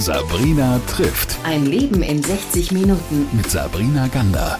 Sabrina trifft. Ein Leben in 60 Minuten. Mit Sabrina Gander.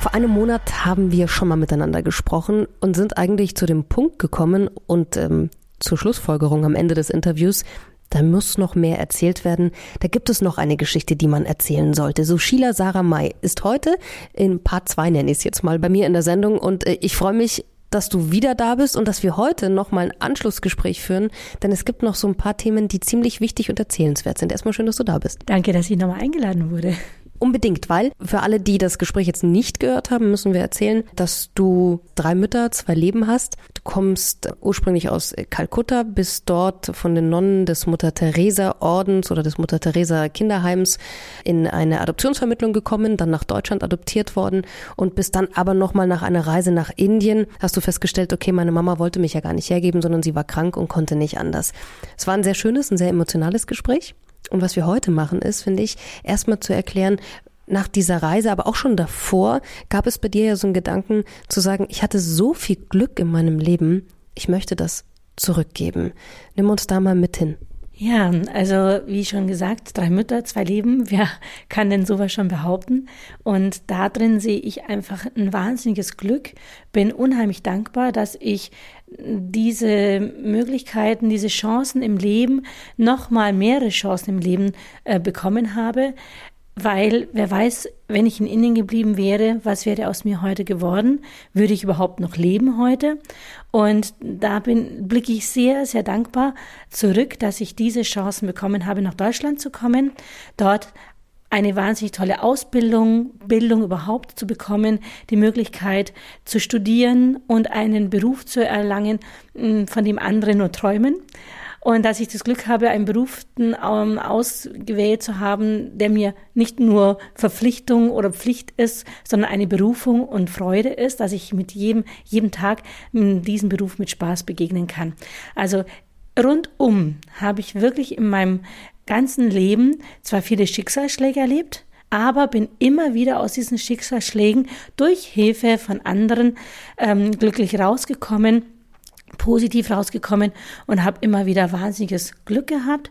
Vor einem Monat haben wir schon mal miteinander gesprochen und sind eigentlich zu dem Punkt gekommen und ähm, zur Schlussfolgerung am Ende des Interviews, da muss noch mehr erzählt werden. Da gibt es noch eine Geschichte, die man erzählen sollte. So Sheila Sarah May ist heute in Part 2, nenne ich es jetzt mal, bei mir in der Sendung und äh, ich freue mich, dass du wieder da bist und dass wir heute noch mal ein Anschlussgespräch führen, denn es gibt noch so ein paar Themen, die ziemlich wichtig und erzählenswert sind. Erstmal schön, dass du da bist. Danke, dass ich nochmal eingeladen wurde. Unbedingt, weil für alle, die das Gespräch jetzt nicht gehört haben, müssen wir erzählen, dass du drei Mütter, zwei Leben hast. Du kommst ursprünglich aus Kalkutta, bist dort von den Nonnen des Mutter Teresa Ordens oder des Mutter Teresa Kinderheims in eine Adoptionsvermittlung gekommen, dann nach Deutschland adoptiert worden und bist dann aber nochmal nach einer Reise nach Indien, hast du festgestellt, okay, meine Mama wollte mich ja gar nicht hergeben, sondern sie war krank und konnte nicht anders. Es war ein sehr schönes, ein sehr emotionales Gespräch. Und was wir heute machen, ist, finde ich, erstmal zu erklären, nach dieser Reise, aber auch schon davor, gab es bei dir ja so einen Gedanken zu sagen, ich hatte so viel Glück in meinem Leben, ich möchte das zurückgeben. Nimm uns da mal mit hin. Ja, also wie schon gesagt, drei Mütter, zwei Leben. Wer kann denn sowas schon behaupten? Und da drin sehe ich einfach ein wahnsinniges Glück. Bin unheimlich dankbar, dass ich diese Möglichkeiten, diese Chancen im Leben, nochmal mehrere Chancen im Leben äh, bekommen habe weil wer weiß, wenn ich in Indien geblieben wäre, was wäre aus mir heute geworden? Würde ich überhaupt noch leben heute? Und da bin, blicke ich sehr, sehr dankbar zurück, dass ich diese Chancen bekommen habe, nach Deutschland zu kommen, dort eine wahnsinnig tolle Ausbildung, Bildung überhaupt zu bekommen, die Möglichkeit zu studieren und einen Beruf zu erlangen, von dem andere nur träumen. Und dass ich das Glück habe, einen Beruf ähm, ausgewählt zu haben, der mir nicht nur Verpflichtung oder Pflicht ist, sondern eine Berufung und Freude ist, dass ich mit jedem, jedem Tag diesem Beruf mit Spaß begegnen kann. Also rundum habe ich wirklich in meinem ganzen Leben zwar viele Schicksalsschläge erlebt, aber bin immer wieder aus diesen Schicksalsschlägen durch Hilfe von anderen ähm, glücklich rausgekommen positiv rausgekommen und habe immer wieder wahnsinniges Glück gehabt.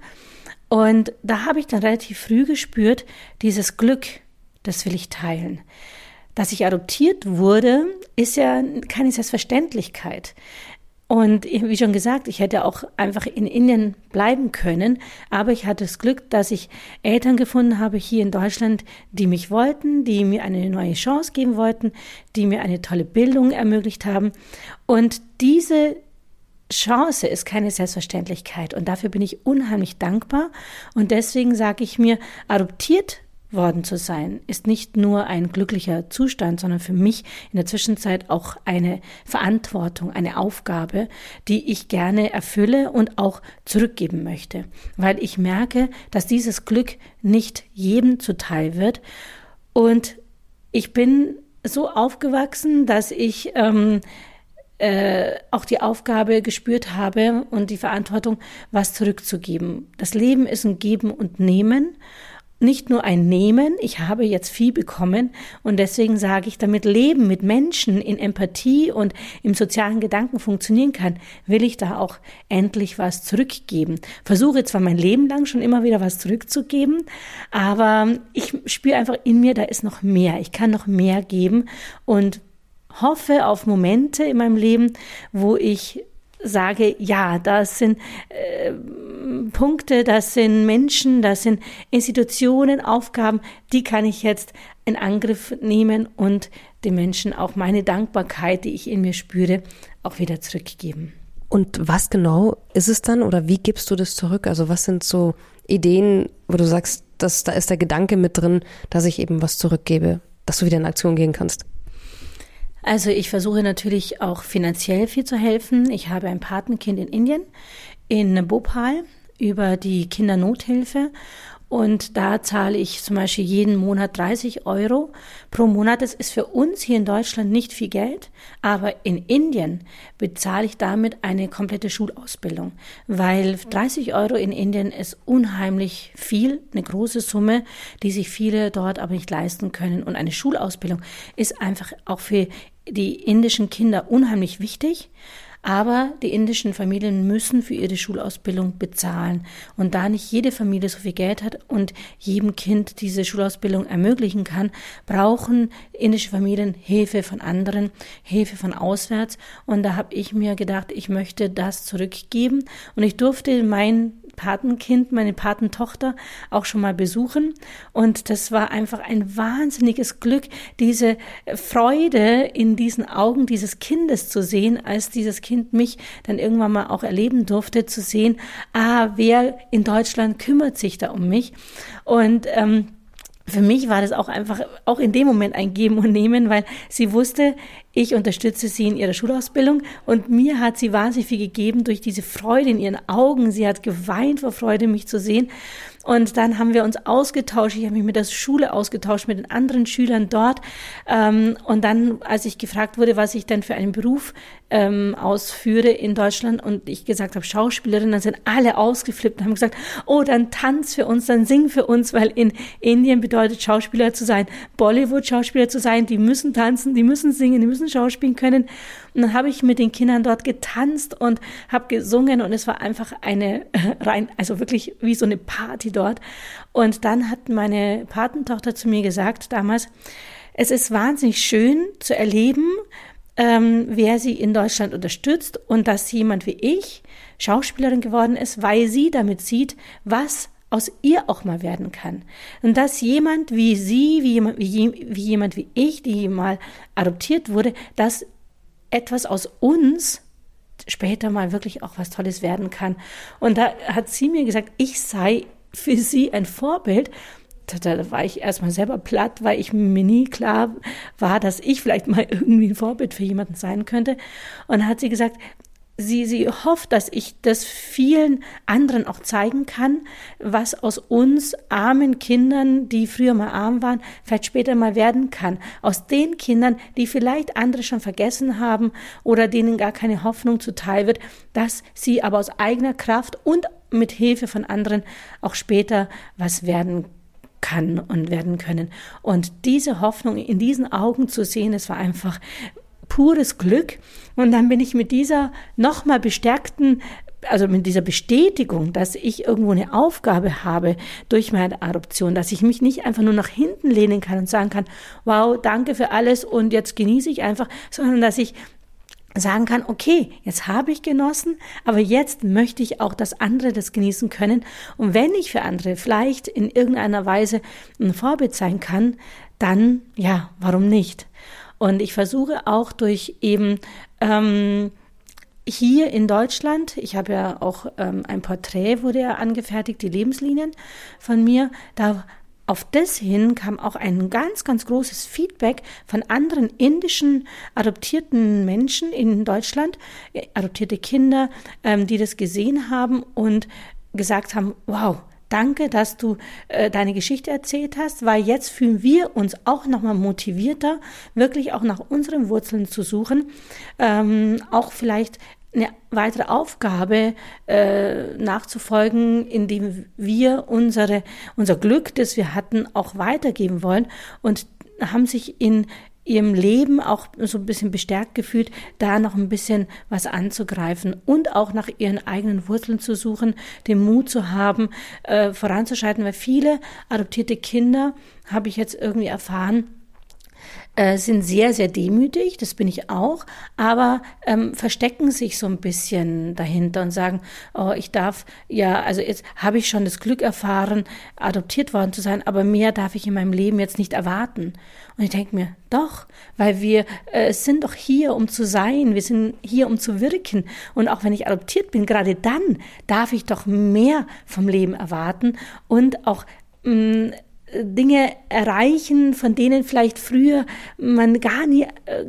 Und da habe ich dann relativ früh gespürt, dieses Glück, das will ich teilen. Dass ich adoptiert wurde, ist ja keine Selbstverständlichkeit. Und wie schon gesagt, ich hätte auch einfach in Indien bleiben können, aber ich hatte das Glück, dass ich Eltern gefunden habe hier in Deutschland, die mich wollten, die mir eine neue Chance geben wollten, die mir eine tolle Bildung ermöglicht haben. Und diese Chance ist keine Selbstverständlichkeit und dafür bin ich unheimlich dankbar und deswegen sage ich mir, adoptiert worden zu sein, ist nicht nur ein glücklicher Zustand, sondern für mich in der Zwischenzeit auch eine Verantwortung, eine Aufgabe, die ich gerne erfülle und auch zurückgeben möchte, weil ich merke, dass dieses Glück nicht jedem zuteil wird und ich bin so aufgewachsen, dass ich ähm, äh, auch die Aufgabe gespürt habe und die Verantwortung, was zurückzugeben. Das Leben ist ein Geben und Nehmen. Nicht nur ein Nehmen, ich habe jetzt viel bekommen und deswegen sage ich, damit Leben mit Menschen in Empathie und im sozialen Gedanken funktionieren kann, will ich da auch endlich was zurückgeben. Versuche zwar mein Leben lang schon immer wieder was zurückzugeben, aber ich spüre einfach in mir, da ist noch mehr. Ich kann noch mehr geben und hoffe auf Momente in meinem Leben, wo ich sage, ja, das sind äh, Punkte, das sind Menschen, das sind Institutionen, Aufgaben, die kann ich jetzt in Angriff nehmen und den Menschen auch meine Dankbarkeit, die ich in mir spüre, auch wieder zurückgeben. Und was genau ist es dann oder wie gibst du das zurück? Also was sind so Ideen, wo du sagst, dass da ist der Gedanke mit drin, dass ich eben was zurückgebe, dass du wieder in Aktion gehen kannst? Also ich versuche natürlich auch finanziell viel zu helfen. Ich habe ein Patenkind in Indien, in Bhopal, über die Kindernothilfe. Und da zahle ich zum Beispiel jeden Monat 30 Euro pro Monat. Das ist für uns hier in Deutschland nicht viel Geld, aber in Indien bezahle ich damit eine komplette Schulausbildung, weil 30 Euro in Indien ist unheimlich viel, eine große Summe, die sich viele dort aber nicht leisten können. Und eine Schulausbildung ist einfach auch für die indischen Kinder unheimlich wichtig. Aber die indischen Familien müssen für ihre Schulausbildung bezahlen. Und da nicht jede Familie so viel Geld hat und jedem Kind diese Schulausbildung ermöglichen kann, brauchen indische Familien Hilfe von anderen, Hilfe von auswärts. Und da habe ich mir gedacht, ich möchte das zurückgeben. Und ich durfte mein Patenkind, meine Patentochter auch schon mal besuchen. Und das war einfach ein wahnsinniges Glück, diese Freude in diesen Augen dieses Kindes zu sehen, als dieses Kind mich dann irgendwann mal auch erleben durfte, zu sehen, ah, wer in Deutschland kümmert sich da um mich. Und ähm, für mich war das auch einfach, auch in dem Moment ein Geben und Nehmen, weil sie wusste, ich unterstütze sie in ihrer Schulausbildung und mir hat sie wahnsinnig viel gegeben durch diese Freude in ihren Augen. Sie hat geweint vor Freude, mich zu sehen. Und dann haben wir uns ausgetauscht. Ich habe mich mit der Schule ausgetauscht, mit den anderen Schülern dort. Ähm, und dann, als ich gefragt wurde, was ich denn für einen Beruf ähm, ausführe in Deutschland und ich gesagt habe Schauspielerin, dann sind alle ausgeflippt und haben gesagt, oh, dann tanz für uns, dann sing für uns, weil in Indien bedeutet Schauspieler zu sein, Bollywood-Schauspieler zu sein, die müssen tanzen, die müssen singen, die müssen schauspielen können. Und dann habe ich mit den Kindern dort getanzt und habe gesungen und es war einfach eine rein, also wirklich wie so eine Party dort. Und dann hat meine Patentochter zu mir gesagt damals, es ist wahnsinnig schön zu erleben, ähm, wer sie in Deutschland unterstützt und dass jemand wie ich Schauspielerin geworden ist, weil sie damit sieht, was aus ihr auch mal werden kann. Und dass jemand wie sie, wie jemand wie, wie, jemand wie ich, die mal adoptiert wurde, dass etwas aus uns später mal wirklich auch was Tolles werden kann. Und da hat sie mir gesagt, ich sei für sie ein Vorbild da war ich erstmal selber platt, weil ich mir nie klar war, dass ich vielleicht mal irgendwie ein Vorbild für jemanden sein könnte. Und hat sie gesagt, sie, sie hofft, dass ich das vielen anderen auch zeigen kann, was aus uns armen Kindern, die früher mal arm waren, vielleicht später mal werden kann. Aus den Kindern, die vielleicht andere schon vergessen haben oder denen gar keine Hoffnung zuteil wird, dass sie aber aus eigener Kraft und mit Hilfe von anderen auch später was werden kann und werden können. Und diese Hoffnung in diesen Augen zu sehen, es war einfach pures Glück. Und dann bin ich mit dieser nochmal bestärkten also mit dieser Bestätigung, dass ich irgendwo eine Aufgabe habe durch meine Adoption, dass ich mich nicht einfach nur nach hinten lehnen kann und sagen kann, wow, danke für alles und jetzt genieße ich einfach, sondern dass ich sagen kann, okay, jetzt habe ich genossen, aber jetzt möchte ich auch, dass andere das genießen können. Und wenn ich für andere vielleicht in irgendeiner Weise ein Vorbild sein kann, dann ja, warum nicht? Und ich versuche auch durch eben ähm, hier in Deutschland, ich habe ja auch ähm, ein Porträt, wurde ja angefertigt, die Lebenslinien von mir, da auf das hin kam auch ein ganz, ganz großes Feedback von anderen indischen adoptierten Menschen in Deutschland, äh, adoptierte Kinder, ähm, die das gesehen haben und gesagt haben, wow, Danke, dass du äh, deine Geschichte erzählt hast, weil jetzt fühlen wir uns auch nochmal motivierter, wirklich auch nach unseren Wurzeln zu suchen, ähm, auch vielleicht eine weitere Aufgabe äh, nachzufolgen, indem wir unsere, unser Glück, das wir hatten, auch weitergeben wollen und haben sich in ihrem Leben auch so ein bisschen bestärkt gefühlt, da noch ein bisschen was anzugreifen und auch nach ihren eigenen Wurzeln zu suchen, den Mut zu haben, äh, voranzuschreiten, weil viele adoptierte Kinder, habe ich jetzt irgendwie erfahren, äh, sind sehr, sehr demütig, das bin ich auch, aber ähm, verstecken sich so ein bisschen dahinter und sagen, oh, ich darf, ja, also jetzt habe ich schon das Glück erfahren, adoptiert worden zu sein, aber mehr darf ich in meinem Leben jetzt nicht erwarten. Und ich denke mir, doch, weil wir äh, sind doch hier, um zu sein, wir sind hier, um zu wirken. Und auch wenn ich adoptiert bin, gerade dann darf ich doch mehr vom Leben erwarten und auch mh, mm, Dinge erreichen, von denen vielleicht früher man gar nie äh,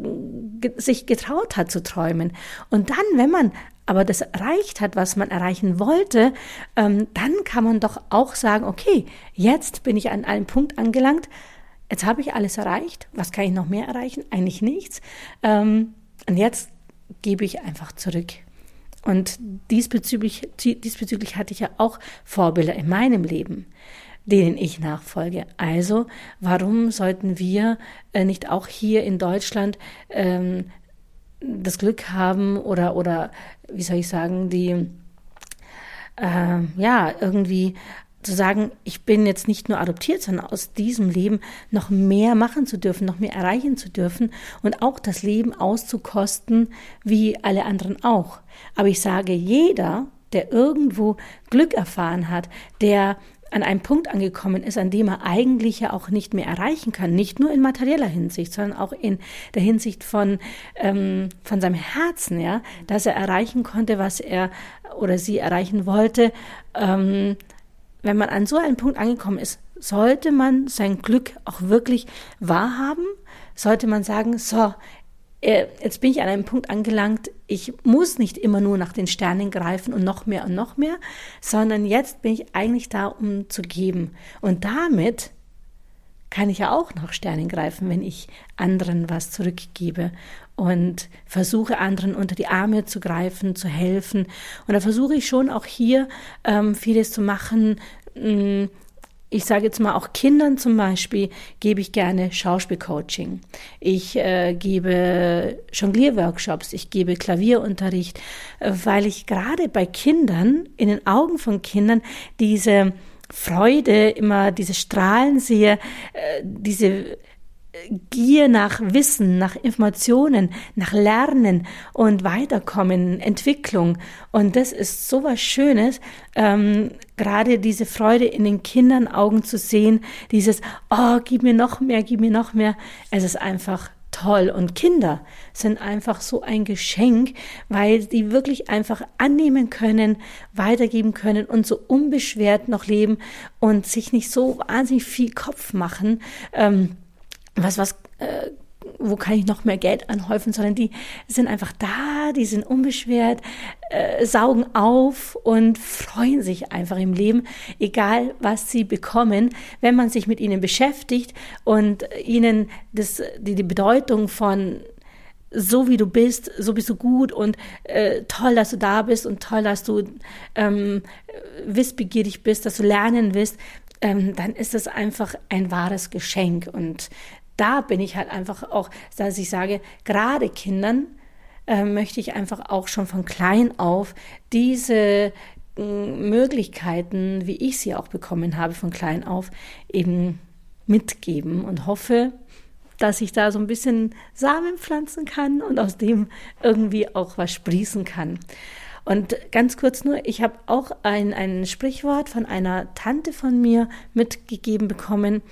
sich getraut hat zu träumen. Und dann, wenn man aber das erreicht hat, was man erreichen wollte, ähm, dann kann man doch auch sagen, okay, jetzt bin ich an einem Punkt angelangt, jetzt habe ich alles erreicht, was kann ich noch mehr erreichen? Eigentlich nichts. Ähm, und jetzt gebe ich einfach zurück. Und diesbezüglich, diesbezüglich hatte ich ja auch Vorbilder in meinem Leben denen ich nachfolge. Also, warum sollten wir äh, nicht auch hier in Deutschland ähm, das Glück haben oder, oder wie soll ich sagen, die, äh, ja, irgendwie zu sagen, ich bin jetzt nicht nur adoptiert, sondern aus diesem Leben noch mehr machen zu dürfen, noch mehr erreichen zu dürfen und auch das Leben auszukosten, wie alle anderen auch. Aber ich sage, jeder, der irgendwo Glück erfahren hat, der an einem Punkt angekommen ist, an dem er eigentlich ja auch nicht mehr erreichen kann, nicht nur in materieller Hinsicht, sondern auch in der Hinsicht von, ähm, von seinem Herzen, ja, dass er erreichen konnte, was er oder sie erreichen wollte, ähm, wenn man an so einen Punkt angekommen ist, sollte man sein Glück auch wirklich wahrhaben? Sollte man sagen, so, jetzt bin ich an einem Punkt angelangt, ich muss nicht immer nur nach den Sternen greifen und noch mehr und noch mehr, sondern jetzt bin ich eigentlich da, um zu geben. Und damit kann ich ja auch nach Sternen greifen, wenn ich anderen was zurückgebe und versuche anderen unter die Arme zu greifen, zu helfen. Und da versuche ich schon auch hier ähm, vieles zu machen. Hm, ich sage jetzt mal auch Kindern zum Beispiel gebe ich gerne Schauspielcoaching. Ich äh, gebe Jonglierworkshops, ich gebe Klavierunterricht, äh, weil ich gerade bei Kindern in den Augen von Kindern diese Freude, immer diese Strahlen sehe, äh, diese Gier nach Wissen, nach Informationen, nach Lernen und Weiterkommen, Entwicklung. Und das ist so was Schönes, ähm, gerade diese Freude in den Kindern Augen zu sehen, dieses, oh, gib mir noch mehr, gib mir noch mehr. Es ist einfach toll. Und Kinder sind einfach so ein Geschenk, weil die wirklich einfach annehmen können, weitergeben können und so unbeschwert noch leben und sich nicht so wahnsinnig viel Kopf machen. Ähm, was, was, äh, wo kann ich noch mehr Geld anhäufen, sondern die sind einfach da, die sind unbeschwert, äh, saugen auf und freuen sich einfach im Leben, egal was sie bekommen, wenn man sich mit ihnen beschäftigt und ihnen das, die, die Bedeutung von so wie du bist, so bist du gut und äh, toll, dass du da bist und toll, dass du ähm, wissbegierig bist, dass du lernen willst, ähm, dann ist es einfach ein wahres Geschenk. Und da bin ich halt einfach auch, dass ich sage, gerade Kindern äh, möchte ich einfach auch schon von klein auf diese äh, Möglichkeiten, wie ich sie auch bekommen habe von klein auf, eben mitgeben und hoffe, dass ich da so ein bisschen Samen pflanzen kann und aus dem irgendwie auch was sprießen kann. Und ganz kurz nur, ich habe auch ein, ein Sprichwort von einer Tante von mir mitgegeben bekommen,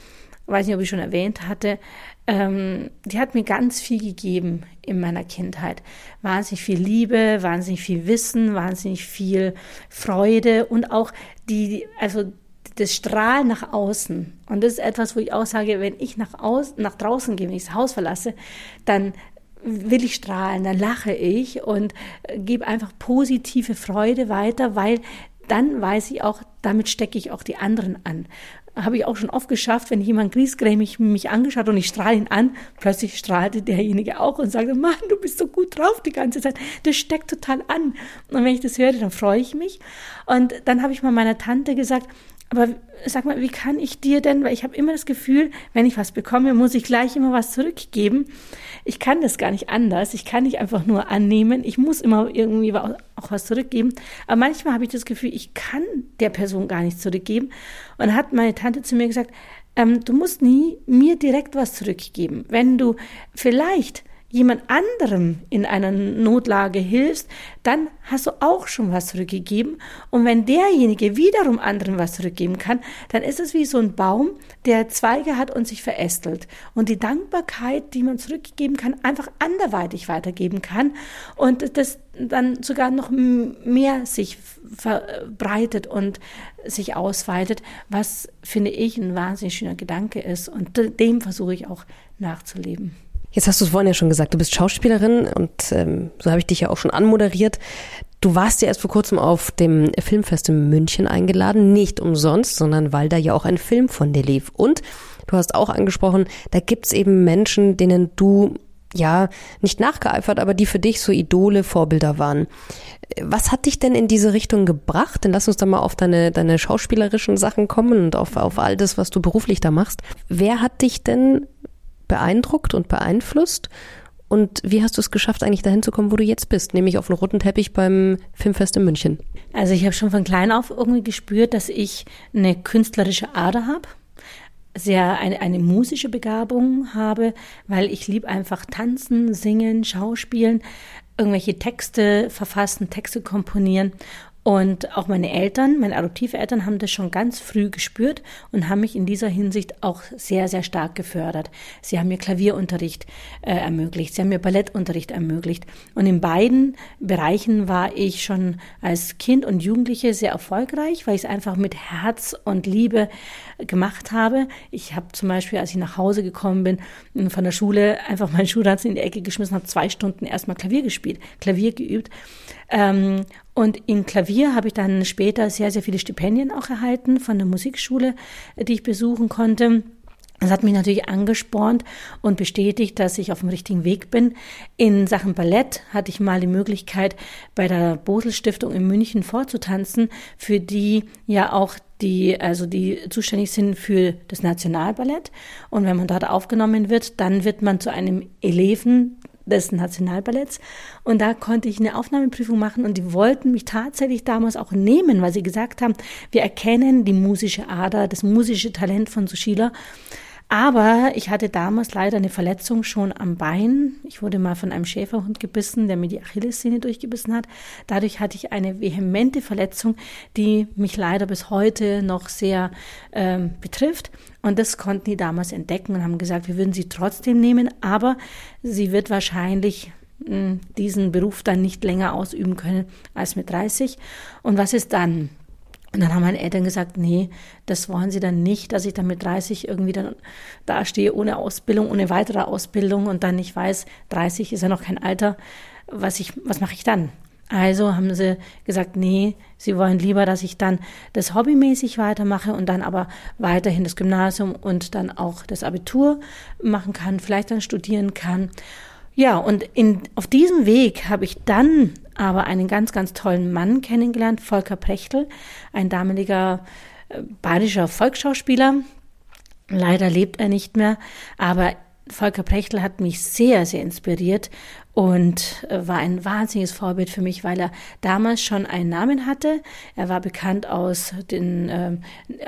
weiß nicht, ob ich schon erwähnt hatte, ähm, die hat mir ganz viel gegeben in meiner Kindheit. Wahnsinnig viel Liebe, wahnsinnig viel Wissen, wahnsinnig viel Freude und auch die, also das Strahlen nach außen. Und das ist etwas, wo ich auch sage, wenn ich nach, aus, nach draußen gehe, wenn ich das Haus verlasse, dann will ich strahlen, dann lache ich und gebe einfach positive Freude weiter, weil dann weiß ich auch, damit stecke ich auch die anderen an habe ich auch schon oft geschafft, wenn jemand griesgrämig mich angeschaut und ich strahle ihn an, plötzlich strahlte derjenige auch und sagte, Mann, du bist so gut drauf die ganze Zeit. Das steckt total an. Und wenn ich das höre, dann freue ich mich. Und dann habe ich mal meiner Tante gesagt, aber sag mal, wie kann ich dir denn, weil ich habe immer das Gefühl, wenn ich was bekomme, muss ich gleich immer was zurückgeben. Ich kann das gar nicht anders. Ich kann nicht einfach nur annehmen. Ich muss immer irgendwie auch was zurückgeben. Aber manchmal habe ich das Gefühl, ich kann der Person gar nicht zurückgeben. Und hat meine Tante zu mir gesagt, ähm, du musst nie mir direkt was zurückgeben. Wenn du vielleicht jemand anderem in einer Notlage hilfst, dann hast du auch schon was zurückgegeben. Und wenn derjenige wiederum anderen was zurückgeben kann, dann ist es wie so ein Baum, der Zweige hat und sich verästelt. Und die Dankbarkeit, die man zurückgeben kann, einfach anderweitig weitergeben kann und das dann sogar noch mehr sich verbreitet und sich ausweitet, was finde ich ein wahnsinnig schöner Gedanke ist. Und dem versuche ich auch nachzuleben. Jetzt hast du es vorhin ja schon gesagt, du bist Schauspielerin und ähm, so habe ich dich ja auch schon anmoderiert. Du warst ja erst vor kurzem auf dem Filmfest in München eingeladen, nicht umsonst, sondern weil da ja auch ein Film von dir lief. Und du hast auch angesprochen, da gibt's eben Menschen, denen du ja nicht nachgeeifert, aber die für dich so Idole, Vorbilder waren. Was hat dich denn in diese Richtung gebracht? Denn lass uns da mal auf deine, deine schauspielerischen Sachen kommen und auf, auf all das, was du beruflich da machst. Wer hat dich denn beeindruckt und beeinflusst? Und wie hast du es geschafft, eigentlich dahin zu kommen, wo du jetzt bist, nämlich auf dem roten Teppich beim Filmfest in München? Also ich habe schon von klein auf irgendwie gespürt, dass ich eine künstlerische Ader habe sehr eine, eine musische Begabung habe, weil ich liebe einfach tanzen, singen, schauspielen, irgendwelche Texte verfassen, Texte komponieren. Und auch meine Eltern, meine Adoptiveltern haben das schon ganz früh gespürt und haben mich in dieser Hinsicht auch sehr, sehr stark gefördert. Sie haben mir Klavierunterricht äh, ermöglicht, sie haben mir Ballettunterricht ermöglicht. Und in beiden Bereichen war ich schon als Kind und Jugendliche sehr erfolgreich, weil ich es einfach mit Herz und Liebe gemacht habe. Ich habe zum Beispiel, als ich nach Hause gekommen bin von der Schule, einfach meinen Schulranzen in die Ecke geschmissen, habe zwei Stunden erstmal Klavier gespielt, Klavier geübt. Ähm, und in Klavier habe ich dann später sehr, sehr viele Stipendien auch erhalten von der Musikschule, die ich besuchen konnte. Das hat mich natürlich angespornt und bestätigt, dass ich auf dem richtigen Weg bin. In Sachen Ballett hatte ich mal die Möglichkeit, bei der Bosel Stiftung in München vorzutanzen, für die ja auch die, also die zuständig sind für das Nationalballett. Und wenn man dort aufgenommen wird, dann wird man zu einem Eleven des Nationalballetts. Und da konnte ich eine Aufnahmeprüfung machen und die wollten mich tatsächlich damals auch nehmen, weil sie gesagt haben, wir erkennen die musische Ader, das musische Talent von Sushila. Aber ich hatte damals leider eine Verletzung schon am Bein. Ich wurde mal von einem Schäferhund gebissen, der mir die Achillessehne durchgebissen hat. Dadurch hatte ich eine vehemente Verletzung, die mich leider bis heute noch sehr ähm, betrifft. Und das konnten die damals entdecken und haben gesagt, wir würden sie trotzdem nehmen, aber sie wird wahrscheinlich hm, diesen Beruf dann nicht länger ausüben können als mit 30. Und was ist dann? Und dann haben meine Eltern gesagt, nee, das wollen sie dann nicht, dass ich dann mit 30 irgendwie dann dastehe ohne Ausbildung, ohne weitere Ausbildung und dann nicht weiß, 30 ist ja noch kein Alter, was ich, was mache ich dann? Also haben sie gesagt, nee, sie wollen lieber, dass ich dann das hobbymäßig weitermache und dann aber weiterhin das Gymnasium und dann auch das Abitur machen kann, vielleicht dann studieren kann. Ja, und in, auf diesem Weg habe ich dann aber einen ganz, ganz tollen Mann kennengelernt, Volker Prechtel, ein damaliger äh, bayerischer Volksschauspieler. Leider lebt er nicht mehr, aber Volker Prechtel hat mich sehr, sehr inspiriert und äh, war ein wahnsinniges Vorbild für mich, weil er damals schon einen Namen hatte. Er war bekannt aus den äh,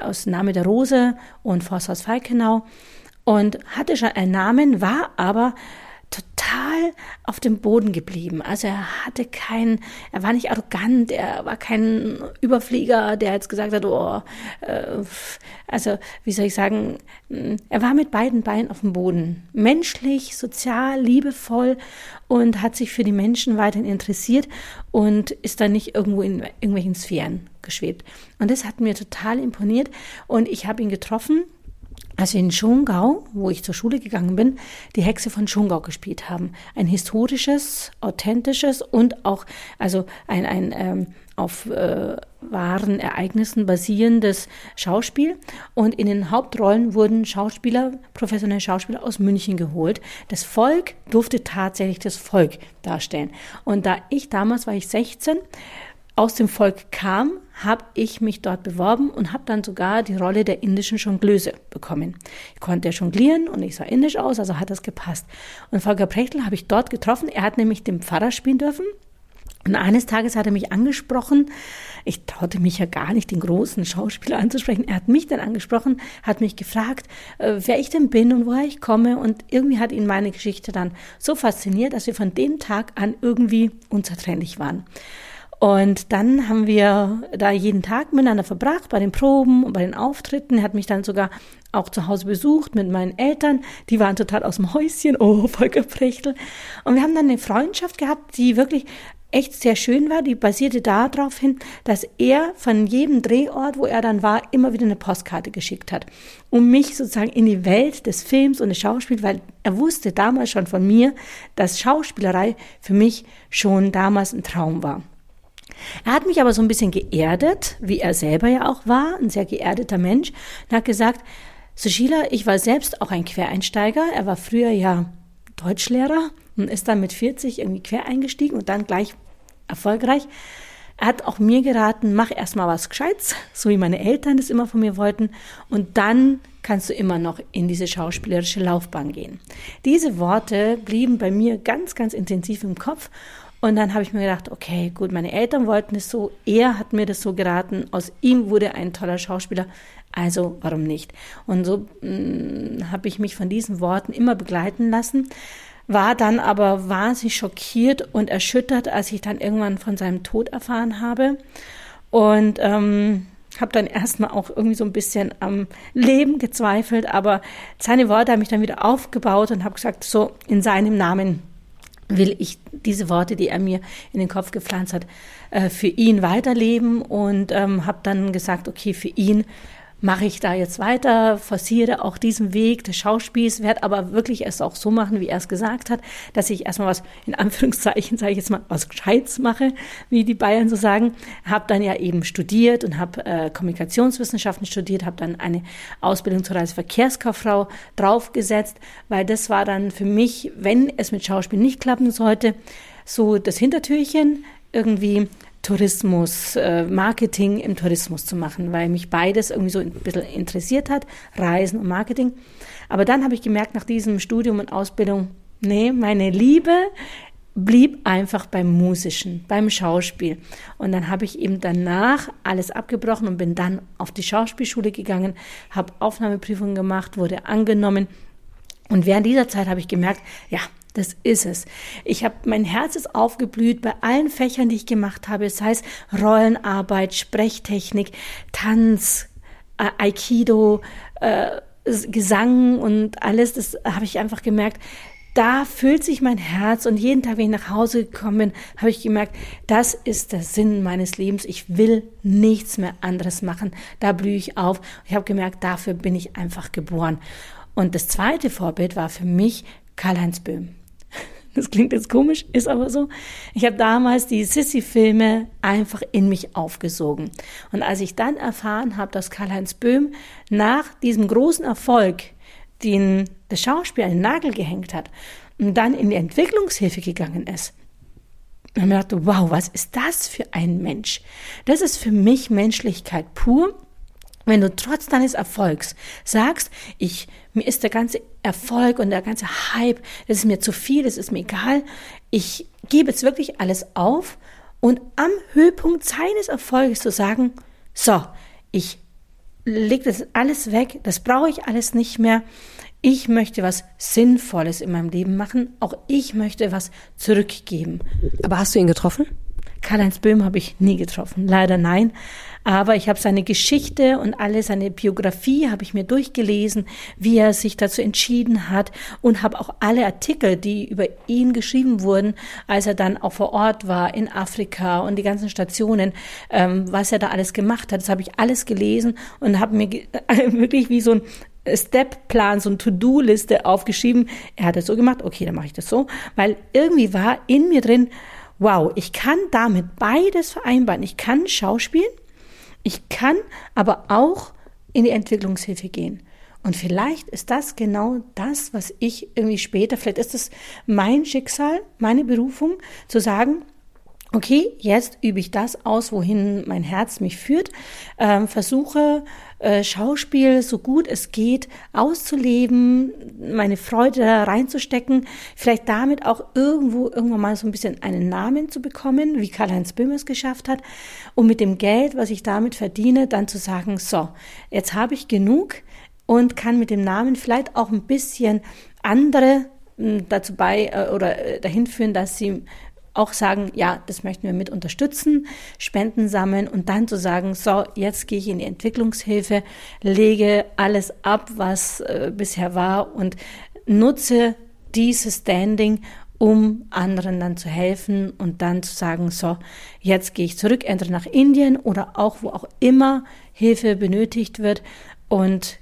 aus Name der Rose und Forsthaus Falkenau und hatte schon einen Namen, war aber total auf dem Boden geblieben. Also er hatte keinen, er war nicht arrogant, er war kein Überflieger, der jetzt gesagt hat, oh, äh, also wie soll ich sagen, mm, er war mit beiden Beinen auf dem Boden. Menschlich, sozial, liebevoll und hat sich für die Menschen weiterhin interessiert und ist dann nicht irgendwo in irgendwelchen Sphären geschwebt. Und das hat mir total imponiert und ich habe ihn getroffen als wir in Schongau, wo ich zur Schule gegangen bin, die Hexe von Schongau gespielt haben. Ein historisches, authentisches und auch, also ein, ein ähm, auf äh, wahren Ereignissen basierendes Schauspiel. Und in den Hauptrollen wurden Schauspieler, professionelle Schauspieler aus München geholt. Das Volk durfte tatsächlich das Volk darstellen. Und da ich damals war ich 16, aus dem Volk kam, habe ich mich dort beworben und habe dann sogar die Rolle der indischen Jongleuse bekommen. Ich konnte ja jonglieren und ich sah indisch aus, also hat das gepasst. Und Volker Prechtel habe ich dort getroffen. Er hat nämlich den Pfarrer spielen dürfen. Und eines Tages hat er mich angesprochen. Ich traute mich ja gar nicht, den großen Schauspieler anzusprechen. Er hat mich dann angesprochen, hat mich gefragt, äh, wer ich denn bin und woher ich komme. Und irgendwie hat ihn meine Geschichte dann so fasziniert, dass wir von dem Tag an irgendwie unzertrennlich waren. Und dann haben wir da jeden Tag miteinander verbracht, bei den Proben und bei den Auftritten. Er hat mich dann sogar auch zu Hause besucht mit meinen Eltern. Die waren total aus dem Häuschen. Oh, Volker Prechtel. Und wir haben dann eine Freundschaft gehabt, die wirklich echt sehr schön war. Die basierte darauf hin, dass er von jedem Drehort, wo er dann war, immer wieder eine Postkarte geschickt hat, um mich sozusagen in die Welt des Films und des Schauspiels, weil er wusste damals schon von mir, dass Schauspielerei für mich schon damals ein Traum war. Er hat mich aber so ein bisschen geerdet, wie er selber ja auch war, ein sehr geerdeter Mensch, und hat gesagt, Sushila, ich war selbst auch ein Quereinsteiger. Er war früher ja Deutschlehrer und ist dann mit 40 irgendwie quer eingestiegen und dann gleich erfolgreich. Er hat auch mir geraten, mach erstmal was Gescheites, so wie meine Eltern das immer von mir wollten, und dann kannst du immer noch in diese schauspielerische Laufbahn gehen. Diese Worte blieben bei mir ganz, ganz intensiv im Kopf. Und dann habe ich mir gedacht, okay, gut, meine Eltern wollten es so, er hat mir das so geraten, aus ihm wurde ein toller Schauspieler, also warum nicht? Und so mm, habe ich mich von diesen Worten immer begleiten lassen war dann aber wahnsinnig schockiert und erschüttert, als ich dann irgendwann von seinem Tod erfahren habe. Und ähm, habe dann erstmal auch irgendwie so ein bisschen am Leben gezweifelt, aber seine Worte haben mich dann wieder aufgebaut und habe gesagt, so in seinem Namen will ich diese Worte, die er mir in den Kopf gepflanzt hat, äh, für ihn weiterleben und ähm, habe dann gesagt, okay, für ihn mache ich da jetzt weiter, forciere auch diesen Weg des Schauspiels, werde aber wirklich es auch so machen, wie er es gesagt hat, dass ich erstmal was, in Anführungszeichen sage ich jetzt mal, was Gescheites mache, wie die Bayern so sagen. Habe dann ja eben studiert und habe äh, Kommunikationswissenschaften studiert, habe dann eine Ausbildung zur Reiseverkehrskauffrau draufgesetzt, weil das war dann für mich, wenn es mit Schauspiel nicht klappen sollte, so das Hintertürchen irgendwie Tourismus, äh, Marketing im Tourismus zu machen, weil mich beides irgendwie so ein bisschen interessiert hat, Reisen und Marketing. Aber dann habe ich gemerkt, nach diesem Studium und Ausbildung, nee, meine Liebe blieb einfach beim Musischen, beim Schauspiel. Und dann habe ich eben danach alles abgebrochen und bin dann auf die Schauspielschule gegangen, habe Aufnahmeprüfungen gemacht, wurde angenommen. Und während dieser Zeit habe ich gemerkt, ja, das ist es. Ich habe mein Herz ist aufgeblüht bei allen Fächern, die ich gemacht habe, sei es Rollenarbeit, Sprechtechnik, Tanz, äh, Aikido, äh, Gesang und alles. Das habe ich einfach gemerkt. Da füllt sich mein Herz und jeden Tag, wenn ich nach Hause gekommen bin, habe ich gemerkt, das ist der Sinn meines Lebens. Ich will nichts mehr anderes machen. Da blühe ich auf. Ich habe gemerkt, dafür bin ich einfach geboren. Und das zweite Vorbild war für mich Karl-Heinz Böhm. Das klingt jetzt komisch, ist aber so. Ich habe damals die Sissy-Filme einfach in mich aufgesogen. Und als ich dann erfahren habe, dass Karl-Heinz Böhm nach diesem großen Erfolg den das Schauspiel einen Nagel gehängt hat und dann in die Entwicklungshilfe gegangen ist, ich mir dachte, wow, was ist das für ein Mensch? Das ist für mich Menschlichkeit pur. Wenn du trotz deines Erfolgs sagst, ich, mir ist der ganze Erfolg und der ganze Hype, das ist mir zu viel, das ist mir egal, ich gebe jetzt wirklich alles auf und am Höhepunkt seines Erfolges zu sagen, so, ich lege das alles weg, das brauche ich alles nicht mehr. Ich möchte was Sinnvolles in meinem Leben machen. Auch ich möchte was zurückgeben. Aber hast du ihn getroffen? Karl-Heinz Böhm habe ich nie getroffen. Leider nein. Aber ich habe seine Geschichte und alle seine Biografie habe ich mir durchgelesen, wie er sich dazu entschieden hat und habe auch alle Artikel, die über ihn geschrieben wurden, als er dann auch vor Ort war in Afrika und die ganzen Stationen, ähm, was er da alles gemacht hat, das habe ich alles gelesen und habe mir wirklich wie so ein Step-Plan, so eine To-Do-Liste aufgeschrieben. Er hat es so gemacht, okay, dann mache ich das so, weil irgendwie war in mir drin, wow, ich kann damit beides vereinbaren. Ich kann Schauspielen, ich kann aber auch in die Entwicklungshilfe gehen. Und vielleicht ist das genau das, was ich irgendwie später, vielleicht ist es mein Schicksal, meine Berufung, zu sagen, okay, jetzt übe ich das aus, wohin mein Herz mich führt, ähm, versuche äh, Schauspiel so gut es geht auszuleben, meine Freude da reinzustecken, vielleicht damit auch irgendwo irgendwann mal so ein bisschen einen Namen zu bekommen, wie Karl-Heinz Böhm es geschafft hat, und mit dem Geld, was ich damit verdiene, dann zu sagen, so, jetzt habe ich genug und kann mit dem Namen vielleicht auch ein bisschen andere hm, dazu bei äh, oder äh, dahin führen, dass sie auch sagen, ja, das möchten wir mit unterstützen, Spenden sammeln und dann zu sagen, so, jetzt gehe ich in die Entwicklungshilfe, lege alles ab, was äh, bisher war und nutze dieses Standing, um anderen dann zu helfen und dann zu sagen, so, jetzt gehe ich zurück, entweder nach Indien oder auch wo auch immer Hilfe benötigt wird und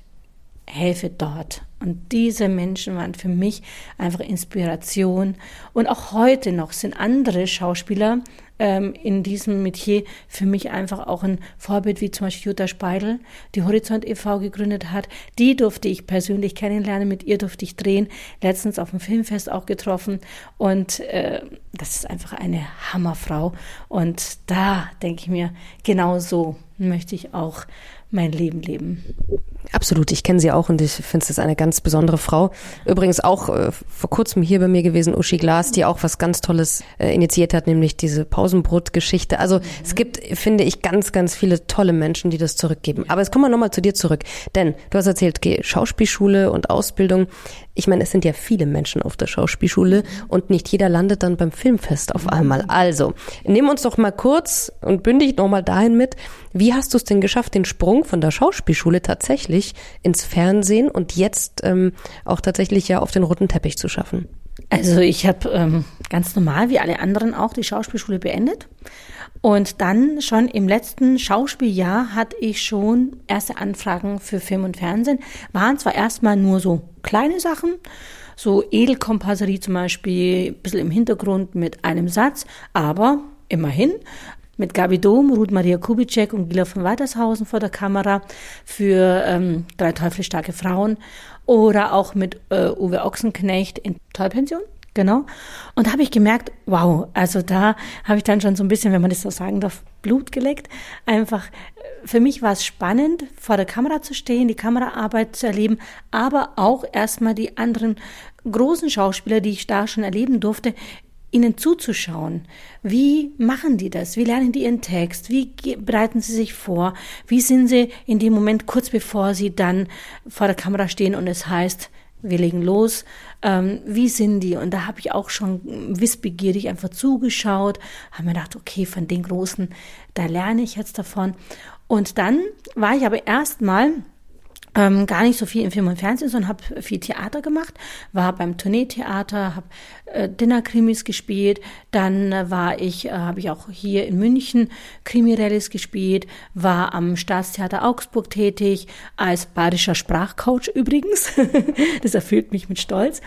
helfe dort. Und diese Menschen waren für mich einfach Inspiration. Und auch heute noch sind andere Schauspieler ähm, in diesem Metier für mich einfach auch ein Vorbild, wie zum Beispiel Jutta Speidel, die Horizont e.V. gegründet hat. Die durfte ich persönlich kennenlernen, mit ihr durfte ich drehen, letztens auf dem Filmfest auch getroffen. Und äh, das ist einfach eine Hammerfrau. Und da denke ich mir, genau so möchte ich auch mein Leben leben. Absolut, ich kenne sie auch und ich finde es eine ganz besondere Frau. Übrigens auch äh, vor kurzem hier bei mir gewesen, Uschi Glas, die auch was ganz Tolles äh, initiiert hat, nämlich diese Pausenbrot-Geschichte. Also mhm. es gibt, finde ich, ganz, ganz viele tolle Menschen, die das zurückgeben. Aber jetzt kommen wir nochmal zu dir zurück. Denn du hast erzählt, Schauspielschule und Ausbildung. Ich meine, es sind ja viele Menschen auf der Schauspielschule und nicht jeder landet dann beim Filmfest auf einmal. Also, nimm uns doch mal kurz und bündig nochmal dahin mit, wie hast du es denn geschafft, den Sprung von der Schauspielschule tatsächlich ins Fernsehen und jetzt ähm, auch tatsächlich ja auf den roten Teppich zu schaffen? Also ich habe ähm, ganz normal, wie alle anderen auch, die Schauspielschule beendet. Und dann schon im letzten Schauspieljahr hatte ich schon erste Anfragen für Film und Fernsehen. Waren zwar erstmal nur so kleine Sachen, so Edelkompasserie zum Beispiel, ein bisschen im Hintergrund mit einem Satz, aber immerhin mit Gabi Dom, Ruth Maria Kubitschek und Gila von Weitershausen vor der Kamera für ähm, Drei Teufel starke Frauen oder auch mit äh, Uwe Ochsenknecht in Tollpension. Genau. Und da habe ich gemerkt, wow, also da habe ich dann schon so ein bisschen, wenn man das so sagen darf, Blut geleckt. Einfach, äh, für mich war es spannend, vor der Kamera zu stehen, die Kameraarbeit zu erleben, aber auch erstmal die anderen großen Schauspieler, die ich da schon erleben durfte, ihnen zuzuschauen. Wie machen die das? Wie lernen die ihren Text? Wie bereiten sie sich vor? Wie sind sie in dem Moment kurz bevor sie dann vor der Kamera stehen und es heißt, wir legen los. Ähm, wie sind die? Und da habe ich auch schon wissbegierig einfach zugeschaut, habe mir gedacht, okay, von den Großen, da lerne ich jetzt davon. Und dann war ich aber erstmal ähm, gar nicht so viel im Film und Fernsehen, sondern habe viel Theater gemacht, war beim Tourneetheater, habe äh, Dinnerkrimis gespielt, dann äh, war ich, äh, habe ich auch hier in München Krimirellis gespielt, war am Staatstheater Augsburg tätig, als bayerischer Sprachcoach übrigens. das erfüllt mich mit Stolz,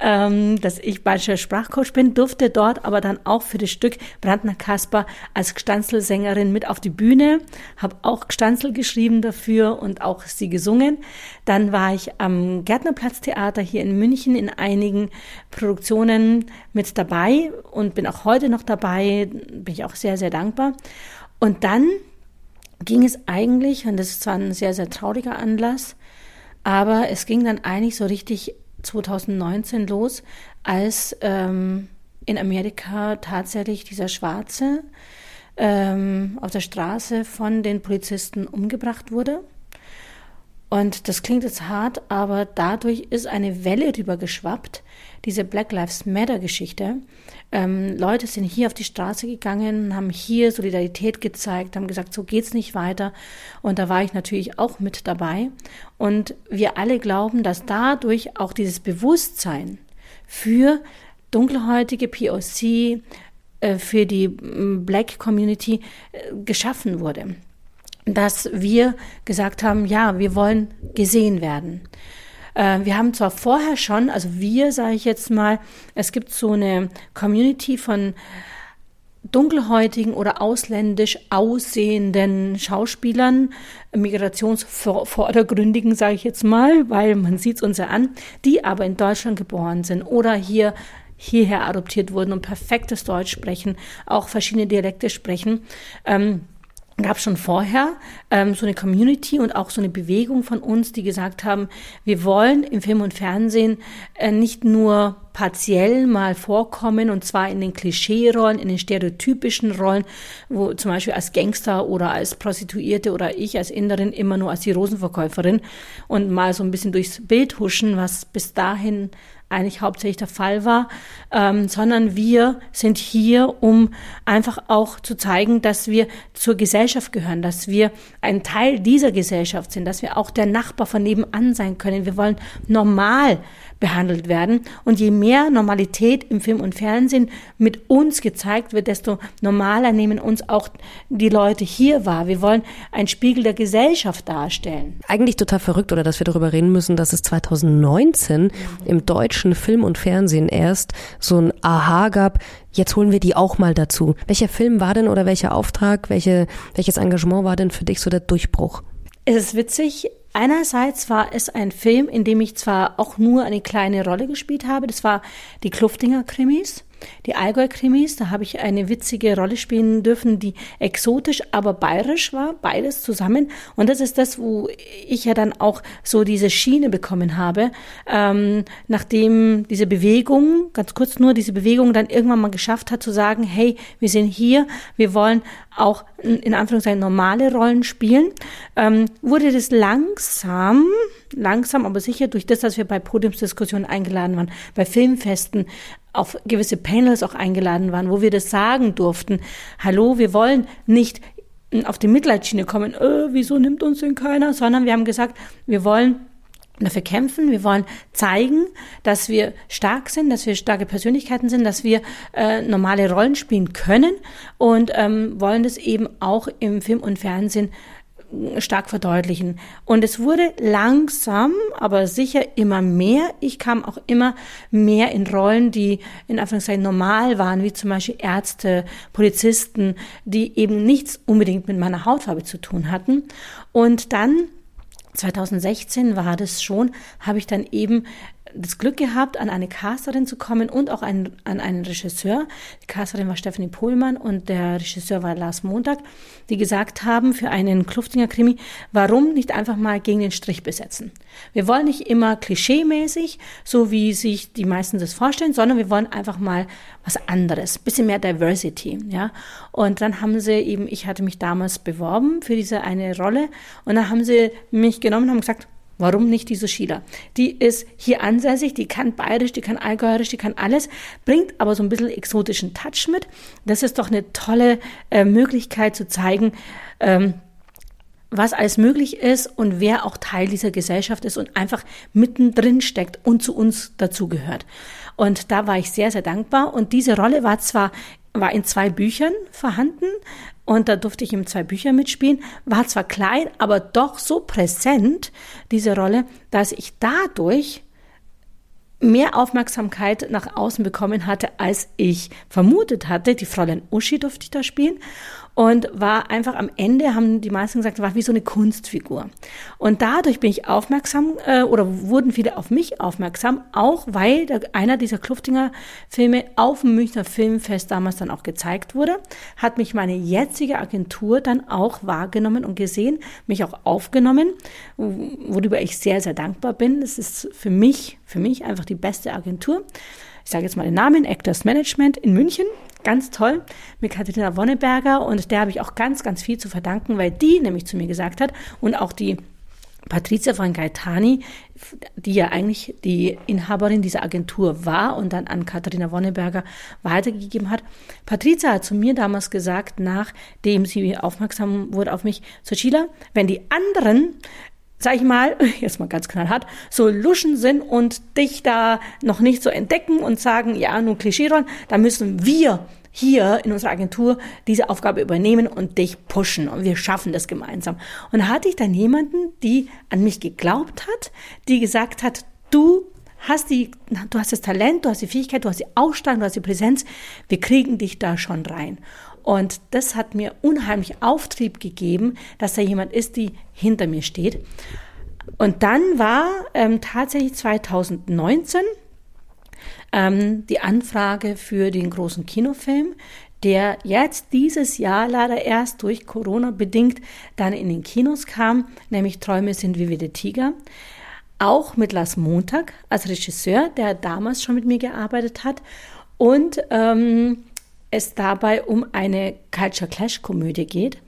ähm, dass ich bayerischer Sprachcoach bin, durfte dort aber dann auch für das Stück Brandner Kasper als Gstanzelsängerin mit auf die Bühne, habe auch Gstanzel geschrieben dafür und auch sie gesungen München. Dann war ich am Gärtnerplatztheater hier in München in einigen Produktionen mit dabei und bin auch heute noch dabei, bin ich auch sehr, sehr dankbar. Und dann ging es eigentlich, und das ist zwar ein sehr, sehr trauriger Anlass, aber es ging dann eigentlich so richtig 2019 los, als ähm, in Amerika tatsächlich dieser Schwarze ähm, auf der Straße von den Polizisten umgebracht wurde. Und das klingt jetzt hart, aber dadurch ist eine Welle rübergeschwappt, diese Black Lives Matter Geschichte. Ähm, Leute sind hier auf die Straße gegangen, haben hier Solidarität gezeigt, haben gesagt, so geht's nicht weiter. Und da war ich natürlich auch mit dabei. Und wir alle glauben, dass dadurch auch dieses Bewusstsein für dunkelhäutige POC, äh, für die Black Community äh, geschaffen wurde dass wir gesagt haben, ja, wir wollen gesehen werden. Äh, wir haben zwar vorher schon, also wir sage ich jetzt mal, es gibt so eine Community von dunkelhäutigen oder ausländisch aussehenden Schauspielern, migrationsvordergründigen, sage ich jetzt mal, weil man sieht es uns ja an, die aber in Deutschland geboren sind oder hier hierher adoptiert wurden und perfektes Deutsch sprechen, auch verschiedene Dialekte sprechen. Ähm, gab schon vorher ähm, so eine Community und auch so eine Bewegung von uns, die gesagt haben, wir wollen im Film und Fernsehen äh, nicht nur partiell mal vorkommen und zwar in den Klischee-Rollen, in den stereotypischen Rollen, wo zum Beispiel als Gangster oder als Prostituierte oder ich als Inderin immer nur als die Rosenverkäuferin und mal so ein bisschen durchs Bild huschen, was bis dahin eigentlich hauptsächlich der Fall war, ähm, sondern wir sind hier, um einfach auch zu zeigen, dass wir zur Gesellschaft gehören, dass wir ein Teil dieser Gesellschaft sind, dass wir auch der Nachbar von nebenan sein können. Wir wollen normal behandelt werden. Und je mehr Normalität im Film und Fernsehen mit uns gezeigt wird, desto normaler nehmen uns auch die Leute hier wahr. Wir wollen ein Spiegel der Gesellschaft darstellen. Eigentlich total verrückt, oder dass wir darüber reden müssen, dass es 2019 im deutschen Film und Fernsehen erst so ein Aha gab, jetzt holen wir die auch mal dazu. Welcher Film war denn oder welcher Auftrag, welche, welches Engagement war denn für dich so der Durchbruch? Es ist witzig, Einerseits war es ein Film, in dem ich zwar auch nur eine kleine Rolle gespielt habe, das war die Kluftinger Krimis. Die Allgäu-Krimis, da habe ich eine witzige Rolle spielen dürfen, die exotisch, aber bayerisch war, beides zusammen. Und das ist das, wo ich ja dann auch so diese Schiene bekommen habe, ähm, nachdem diese Bewegung, ganz kurz nur, diese Bewegung dann irgendwann mal geschafft hat zu sagen, hey, wir sind hier, wir wollen auch in Anführungszeichen normale Rollen spielen, ähm, wurde das langsam, langsam, aber sicher durch das, dass wir bei Podiumsdiskussionen eingeladen waren, bei Filmfesten, auf gewisse Panels auch eingeladen waren, wo wir das sagen durften. Hallo, wir wollen nicht auf die Mitleidsschiene kommen, äh, wieso nimmt uns denn keiner, sondern wir haben gesagt, wir wollen dafür kämpfen, wir wollen zeigen, dass wir stark sind, dass wir starke Persönlichkeiten sind, dass wir äh, normale Rollen spielen können und ähm, wollen das eben auch im Film und Fernsehen stark verdeutlichen. Und es wurde langsam, aber sicher immer mehr. Ich kam auch immer mehr in Rollen, die in Anführungszeichen normal waren, wie zum Beispiel Ärzte, Polizisten, die eben nichts unbedingt mit meiner Hautfarbe zu tun hatten. Und dann 2016 war das schon, habe ich dann eben das Glück gehabt, an eine Casterin zu kommen und auch ein, an einen Regisseur. Die Casterin war Stephanie Pohlmann und der Regisseur war Lars Montag, die gesagt haben, für einen Kluftinger Krimi, warum nicht einfach mal gegen den Strich besetzen? Wir wollen nicht immer klischeemäßig, so wie sich die meisten das vorstellen, sondern wir wollen einfach mal was anderes, bisschen mehr Diversity, ja. Und dann haben sie eben, ich hatte mich damals beworben für diese eine Rolle und dann haben sie mich genommen und haben gesagt, Warum nicht diese Sheila? Die ist hier ansässig, die kann bayerisch, die kann allgäuerisch, die kann alles, bringt aber so ein bisschen exotischen Touch mit. Das ist doch eine tolle äh, Möglichkeit zu zeigen, ähm, was alles möglich ist und wer auch Teil dieser Gesellschaft ist und einfach mittendrin steckt und zu uns dazugehört. Und da war ich sehr, sehr dankbar. Und diese Rolle war zwar war in zwei Büchern vorhanden, und da durfte ich ihm zwei Bücher mitspielen. War zwar klein, aber doch so präsent, diese Rolle, dass ich dadurch mehr Aufmerksamkeit nach außen bekommen hatte, als ich vermutet hatte. Die Fräulein Uschi durfte ich da spielen und war einfach am Ende, haben die meisten gesagt, war wie so eine Kunstfigur. Und dadurch bin ich aufmerksam äh, oder wurden viele auf mich aufmerksam, auch weil einer dieser Kluftinger Filme auf dem Münchner Filmfest damals dann auch gezeigt wurde, hat mich meine jetzige Agentur dann auch wahrgenommen und gesehen, mich auch aufgenommen, worüber ich sehr, sehr dankbar bin. Das ist für mich, für mich einfach die beste Agentur ich sage jetzt mal den Namen, Actors Management in München. Ganz toll mit Katharina Wonneberger und der habe ich auch ganz, ganz viel zu verdanken, weil die nämlich zu mir gesagt hat und auch die Patricia von Gaetani, die ja eigentlich die Inhaberin dieser Agentur war und dann an Katharina Wonneberger weitergegeben hat. Patricia hat zu mir damals gesagt, nachdem sie aufmerksam wurde auf mich, so Sheila, wenn die anderen sag ich mal, jetzt mal ganz knallhart, so luschen sind und dich da noch nicht so entdecken und sagen, ja, nur Klischeerollen, da müssen wir hier in unserer Agentur diese Aufgabe übernehmen und dich pushen und wir schaffen das gemeinsam. Und da hatte ich dann jemanden, die an mich geglaubt hat, die gesagt hat, du hast die, du hast das Talent, du hast die Fähigkeit, du hast die Ausstrahlung, du hast die Präsenz, wir kriegen dich da schon rein. Und das hat mir unheimlich Auftrieb gegeben, dass da jemand ist, die hinter mir steht. Und dann war ähm, tatsächlich 2019 ähm, die Anfrage für den großen Kinofilm, der jetzt dieses Jahr leider erst durch Corona bedingt dann in den Kinos kam, nämlich Träume sind wie wilde Tiger. Auch mit Lars Montag als Regisseur, der damals schon mit mir gearbeitet hat. Und ähm, es dabei um eine Culture Clash Komödie geht.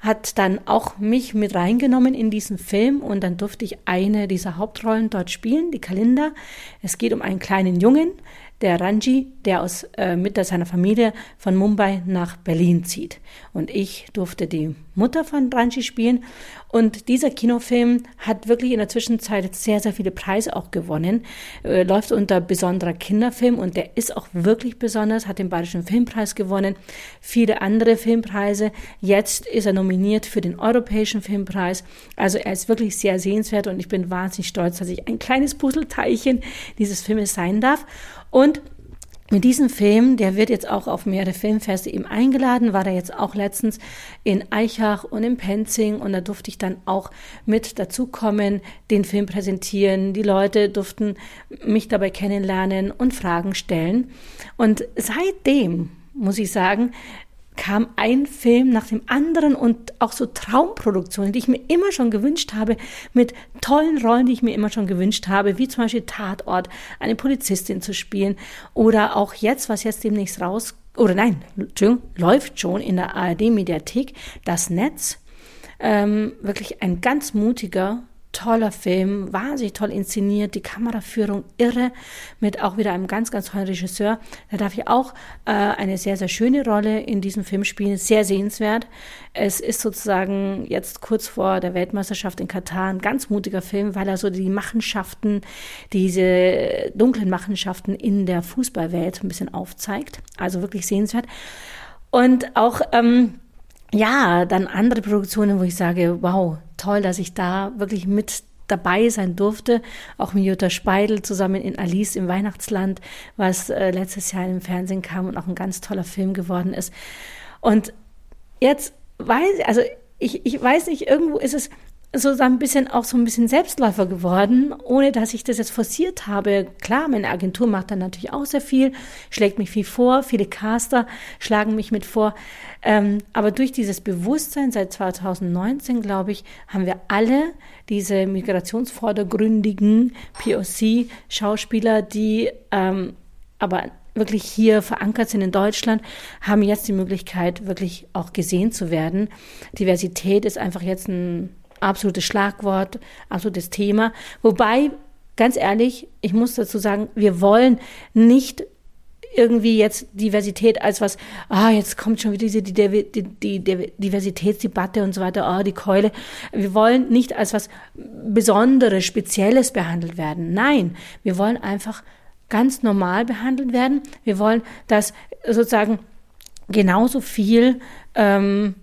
hat dann auch mich mit reingenommen in diesen Film und dann durfte ich eine dieser Hauptrollen dort spielen, die Kalinda. Es geht um einen kleinen Jungen, der Ranji, der aus, äh, mit seiner Familie von Mumbai nach Berlin zieht. Und ich durfte die Mutter von Ranji spielen. Und dieser Kinofilm hat wirklich in der Zwischenzeit sehr, sehr viele Preise auch gewonnen. Äh, läuft unter besonderer Kinderfilm und der ist auch wirklich besonders, hat den Bayerischen Filmpreis gewonnen, viele andere Filmpreise. Jetzt ist er nominiert für den Europäischen Filmpreis. Also er ist wirklich sehr sehenswert und ich bin wahnsinnig stolz, dass ich ein kleines Puzzleteilchen dieses Filmes sein darf. Und mit diesem Film, der wird jetzt auch auf mehrere Filmfeste eben eingeladen, war er jetzt auch letztens in Eichach und in Penzing und da durfte ich dann auch mit dazukommen, den Film präsentieren. Die Leute durften mich dabei kennenlernen und Fragen stellen. Und seitdem, muss ich sagen, kam ein Film nach dem anderen und auch so Traumproduktionen, die ich mir immer schon gewünscht habe, mit tollen Rollen, die ich mir immer schon gewünscht habe, wie zum Beispiel Tatort, eine Polizistin zu spielen oder auch jetzt, was jetzt demnächst raus, oder nein, Entschuldigung, läuft schon in der ARD-Mediathek, das Netz. Ähm, wirklich ein ganz mutiger toller Film, wahnsinnig toll inszeniert, die Kameraführung irre, mit auch wieder einem ganz, ganz tollen Regisseur. Da darf ich auch äh, eine sehr, sehr schöne Rolle in diesem Film spielen, sehr sehenswert. Es ist sozusagen jetzt kurz vor der Weltmeisterschaft in Katar ein ganz mutiger Film, weil er so die Machenschaften, diese dunklen Machenschaften in der Fußballwelt ein bisschen aufzeigt. Also wirklich sehenswert. Und auch, ähm, ja, dann andere Produktionen, wo ich sage, wow, toll, dass ich da wirklich mit dabei sein durfte, auch mit Jutta Speidel zusammen in Alice im Weihnachtsland, was äh, letztes Jahr im Fernsehen kam und auch ein ganz toller Film geworden ist. Und jetzt weiß, also ich, ich weiß nicht, irgendwo ist es so ein bisschen auch so ein bisschen Selbstläufer geworden, ohne dass ich das jetzt forciert habe. Klar, meine Agentur macht dann natürlich auch sehr viel, schlägt mich viel vor, viele Caster schlagen mich mit vor. Ähm, aber durch dieses Bewusstsein seit 2019, glaube ich, haben wir alle diese migrationsvordergründigen POC-Schauspieler, die ähm, aber wirklich hier verankert sind in Deutschland, haben jetzt die Möglichkeit, wirklich auch gesehen zu werden. Diversität ist einfach jetzt ein absolutes Schlagwort, absolutes Thema. Wobei, ganz ehrlich, ich muss dazu sagen, wir wollen nicht irgendwie jetzt Diversität als was, ah, jetzt kommt schon wieder diese die, die, die, die Diversitätsdebatte und so weiter, ah, die Keule. Wir wollen nicht als was Besonderes, Spezielles behandelt werden. Nein, wir wollen einfach ganz normal behandelt werden. Wir wollen, dass sozusagen genauso viel ähm,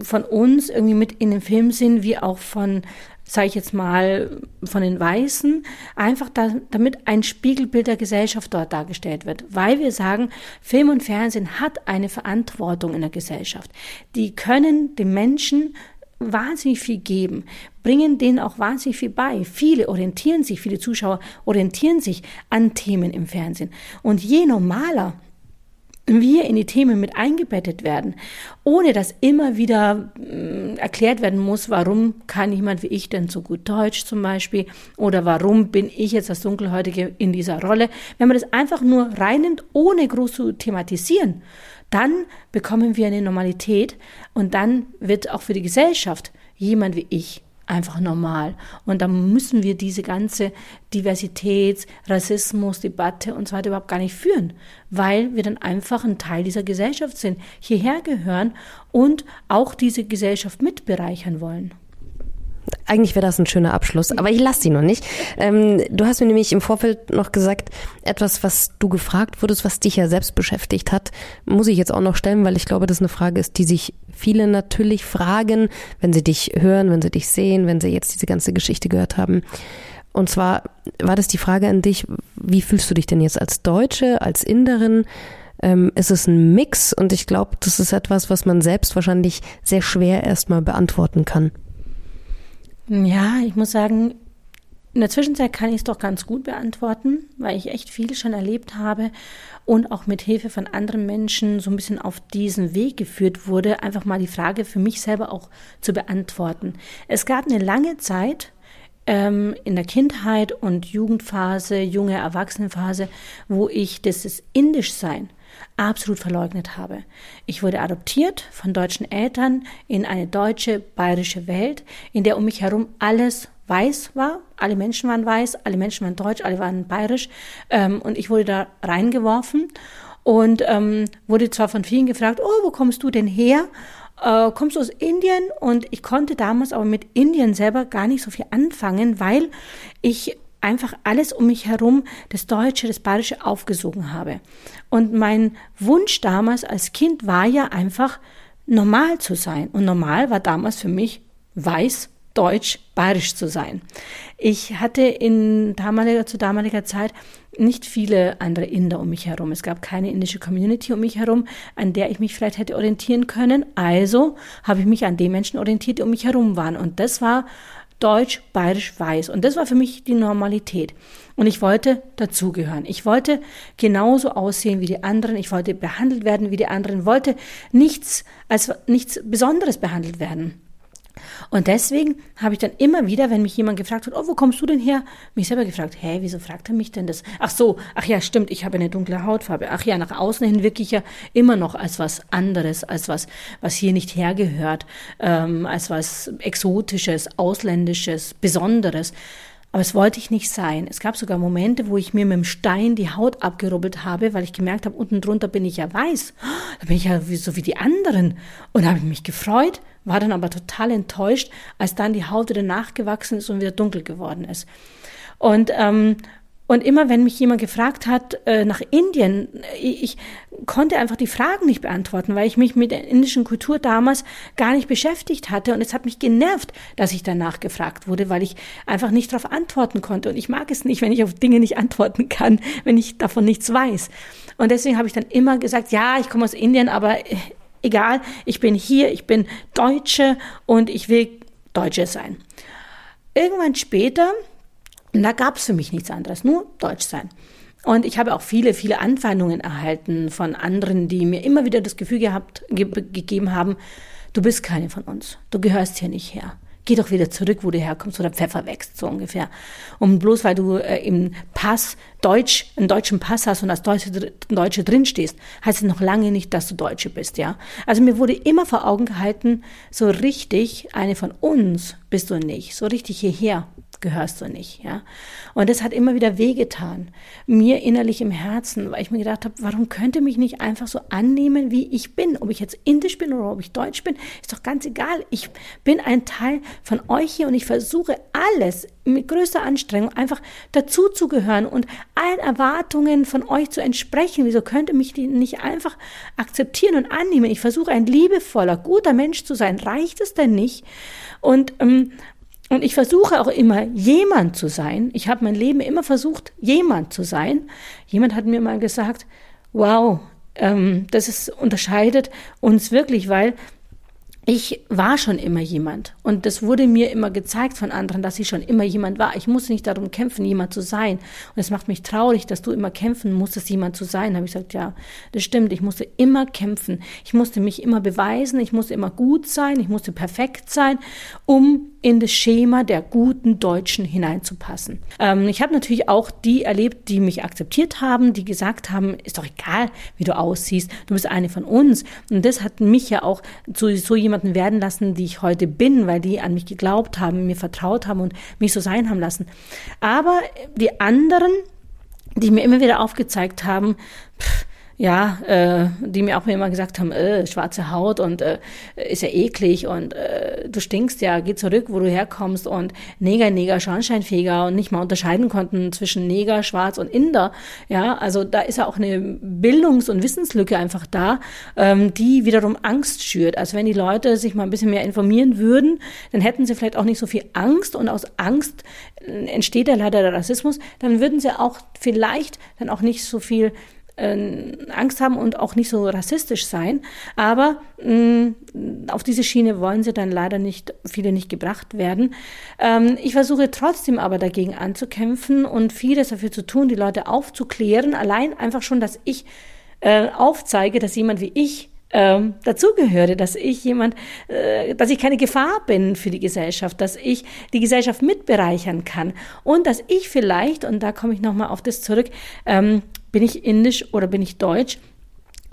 von uns irgendwie mit in dem Film sind, wie auch von, sage ich jetzt mal, von den Weißen, einfach da, damit ein Spiegelbild der Gesellschaft dort dargestellt wird, weil wir sagen, Film und Fernsehen hat eine Verantwortung in der Gesellschaft. Die können den Menschen wahnsinnig viel geben, bringen denen auch wahnsinnig viel bei. Viele orientieren sich, viele Zuschauer orientieren sich an Themen im Fernsehen. Und je normaler wir in die Themen mit eingebettet werden, ohne dass immer wieder äh, erklärt werden muss, warum kann jemand wie ich denn so gut Deutsch zum Beispiel oder warum bin ich jetzt das Dunkelhäutige in dieser Rolle. Wenn man das einfach nur reinnimmt, ohne groß zu thematisieren, dann bekommen wir eine Normalität und dann wird auch für die Gesellschaft jemand wie ich einfach normal. Und da müssen wir diese ganze Diversitäts-, Rassismus, Debatte und so weiter überhaupt gar nicht führen, weil wir dann einfach ein Teil dieser Gesellschaft sind, hierher gehören und auch diese Gesellschaft mitbereichern wollen. Eigentlich wäre das ein schöner Abschluss, aber ich lasse sie noch nicht. Ähm, du hast mir nämlich im Vorfeld noch gesagt, etwas, was du gefragt wurdest, was dich ja selbst beschäftigt hat, muss ich jetzt auch noch stellen, weil ich glaube, das eine Frage ist, die sich viele natürlich fragen, wenn sie dich hören, wenn sie dich sehen, wenn sie jetzt diese ganze Geschichte gehört haben. Und zwar war das die Frage an dich, wie fühlst du dich denn jetzt als Deutsche, als Inderin? Ähm, ist ein Mix? Und ich glaube, das ist etwas, was man selbst wahrscheinlich sehr schwer erstmal beantworten kann. Ja, ich muss sagen, in der Zwischenzeit kann ich es doch ganz gut beantworten, weil ich echt viel schon erlebt habe und auch mit Hilfe von anderen Menschen so ein bisschen auf diesen Weg geführt wurde, einfach mal die Frage für mich selber auch zu beantworten. Es gab eine lange Zeit ähm, in der Kindheit und Jugendphase, junge Erwachsenenphase, wo ich das Indischsein absolut verleugnet habe. Ich wurde adoptiert von deutschen Eltern in eine deutsche, bayerische Welt, in der um mich herum alles weiß war. Alle Menschen waren weiß, alle Menschen waren deutsch, alle waren bayerisch. Ähm, und ich wurde da reingeworfen und ähm, wurde zwar von vielen gefragt, oh, wo kommst du denn her? Äh, kommst du aus Indien? Und ich konnte damals aber mit Indien selber gar nicht so viel anfangen, weil ich einfach alles um mich herum, das Deutsche, das Bayerische aufgesogen habe. Und mein Wunsch damals als Kind war ja einfach, normal zu sein. Und normal war damals für mich weiß, deutsch, bayerisch zu sein. Ich hatte in damaliger, zu damaliger Zeit nicht viele andere Inder um mich herum. Es gab keine indische Community um mich herum, an der ich mich vielleicht hätte orientieren können. Also habe ich mich an den Menschen orientiert, die um mich herum waren. Und das war Deutsch, Bayerisch, Weiß. Und das war für mich die Normalität. Und ich wollte dazugehören. Ich wollte genauso aussehen wie die anderen. Ich wollte behandelt werden wie die anderen. Wollte nichts als nichts Besonderes behandelt werden. Und deswegen habe ich dann immer wieder, wenn mich jemand gefragt hat, oh, wo kommst du denn her? Mich selber gefragt, hä, wieso fragt er mich denn das? Ach so, ach ja, stimmt, ich habe eine dunkle Hautfarbe. Ach ja, nach außen hin wirke ich ja immer noch als was anderes, als was, was hier nicht hergehört, ähm, als was Exotisches, Ausländisches, Besonderes. Aber es wollte ich nicht sein. Es gab sogar Momente, wo ich mir mit dem Stein die Haut abgerubbelt habe, weil ich gemerkt habe, unten drunter bin ich ja weiß. Da bin ich ja so wie die anderen. Und da habe ich mich gefreut war dann aber total enttäuscht, als dann die Haut wieder nachgewachsen ist und wieder dunkel geworden ist. Und ähm, und immer wenn mich jemand gefragt hat äh, nach Indien, ich, ich konnte einfach die Fragen nicht beantworten, weil ich mich mit der indischen Kultur damals gar nicht beschäftigt hatte. Und es hat mich genervt, dass ich danach gefragt wurde, weil ich einfach nicht darauf antworten konnte. Und ich mag es nicht, wenn ich auf Dinge nicht antworten kann, wenn ich davon nichts weiß. Und deswegen habe ich dann immer gesagt, ja, ich komme aus Indien, aber egal, ich bin hier, ich bin Deutsche und ich will Deutsche sein. Irgendwann später, da gab es für mich nichts anderes, nur Deutsch sein. Und ich habe auch viele, viele Anfeindungen erhalten von anderen, die mir immer wieder das Gefühl gehabt, ge gegeben haben, du bist keine von uns, du gehörst hier nicht her geh doch wieder zurück, wo du herkommst, wo der Pfeffer wächst, so ungefähr. Und bloß weil du äh, im Pass Deutsch, einen deutschen Pass hast und als Deutsche, Deutsche drinstehst, heißt es noch lange nicht, dass du Deutsche bist, ja. Also mir wurde immer vor Augen gehalten, so richtig, eine von uns bist du nicht, so richtig hierher gehörst du nicht, ja. Und das hat immer wieder wehgetan, mir innerlich im Herzen, weil ich mir gedacht habe, warum könnte mich nicht einfach so annehmen, wie ich bin? Ob ich jetzt indisch bin oder ob ich deutsch bin, ist doch ganz egal. Ich bin ein Teil von euch hier und ich versuche alles mit größter Anstrengung einfach dazu zu gehören und allen Erwartungen von euch zu entsprechen. Wieso könnte mich die nicht einfach akzeptieren und annehmen? Ich versuche ein liebevoller, guter Mensch zu sein. Reicht es denn nicht? Und ähm, und ich versuche auch immer, jemand zu sein. Ich habe mein Leben immer versucht, jemand zu sein. Jemand hat mir mal gesagt, wow, ähm, das ist, unterscheidet uns wirklich, weil ich war schon immer jemand und das wurde mir immer gezeigt von anderen, dass ich schon immer jemand war. Ich musste nicht darum kämpfen, jemand zu sein. Und es macht mich traurig, dass du immer kämpfen musstest, jemand zu sein. Habe ich gesagt, ja, das stimmt. Ich musste immer kämpfen. Ich musste mich immer beweisen. Ich musste immer gut sein. Ich musste perfekt sein, um in das Schema der guten Deutschen hineinzupassen. Ähm, ich habe natürlich auch die erlebt, die mich akzeptiert haben, die gesagt haben, ist doch egal, wie du aussiehst, du bist eine von uns. Und das hat mich ja auch zu so jemanden werden lassen, die ich heute bin, weil die an mich geglaubt haben, mir vertraut haben und mich so sein haben lassen. Aber die anderen, die mir immer wieder aufgezeigt haben, pff, ja, äh, die mir auch immer gesagt haben, äh, schwarze Haut und äh, ist ja eklig und äh, du stinkst ja, geh zurück, wo du herkommst und Neger, Neger, Schornsteinfeger und nicht mal unterscheiden konnten zwischen Neger, Schwarz und Inder. Ja, also da ist ja auch eine Bildungs- und Wissenslücke einfach da, ähm, die wiederum Angst schürt. Also wenn die Leute sich mal ein bisschen mehr informieren würden, dann hätten sie vielleicht auch nicht so viel Angst und aus Angst entsteht ja leider der Rassismus, dann würden sie auch vielleicht dann auch nicht so viel äh, Angst haben und auch nicht so rassistisch sein. Aber mh, mm, auf diese Schiene wollen sie dann leider nicht, viele nicht gebracht werden. Ähm, ich versuche trotzdem aber dagegen anzukämpfen und vieles dafür zu tun, die Leute aufzuklären. Allein einfach schon, dass ich äh, aufzeige, dass jemand wie ich ähm, dazugehöre, dass ich jemand, äh, dass ich keine Gefahr bin für die Gesellschaft, dass ich die Gesellschaft mitbereichern kann und dass ich vielleicht, und da komme ich nochmal auf das zurück, ähm, bin ich indisch oder bin ich deutsch?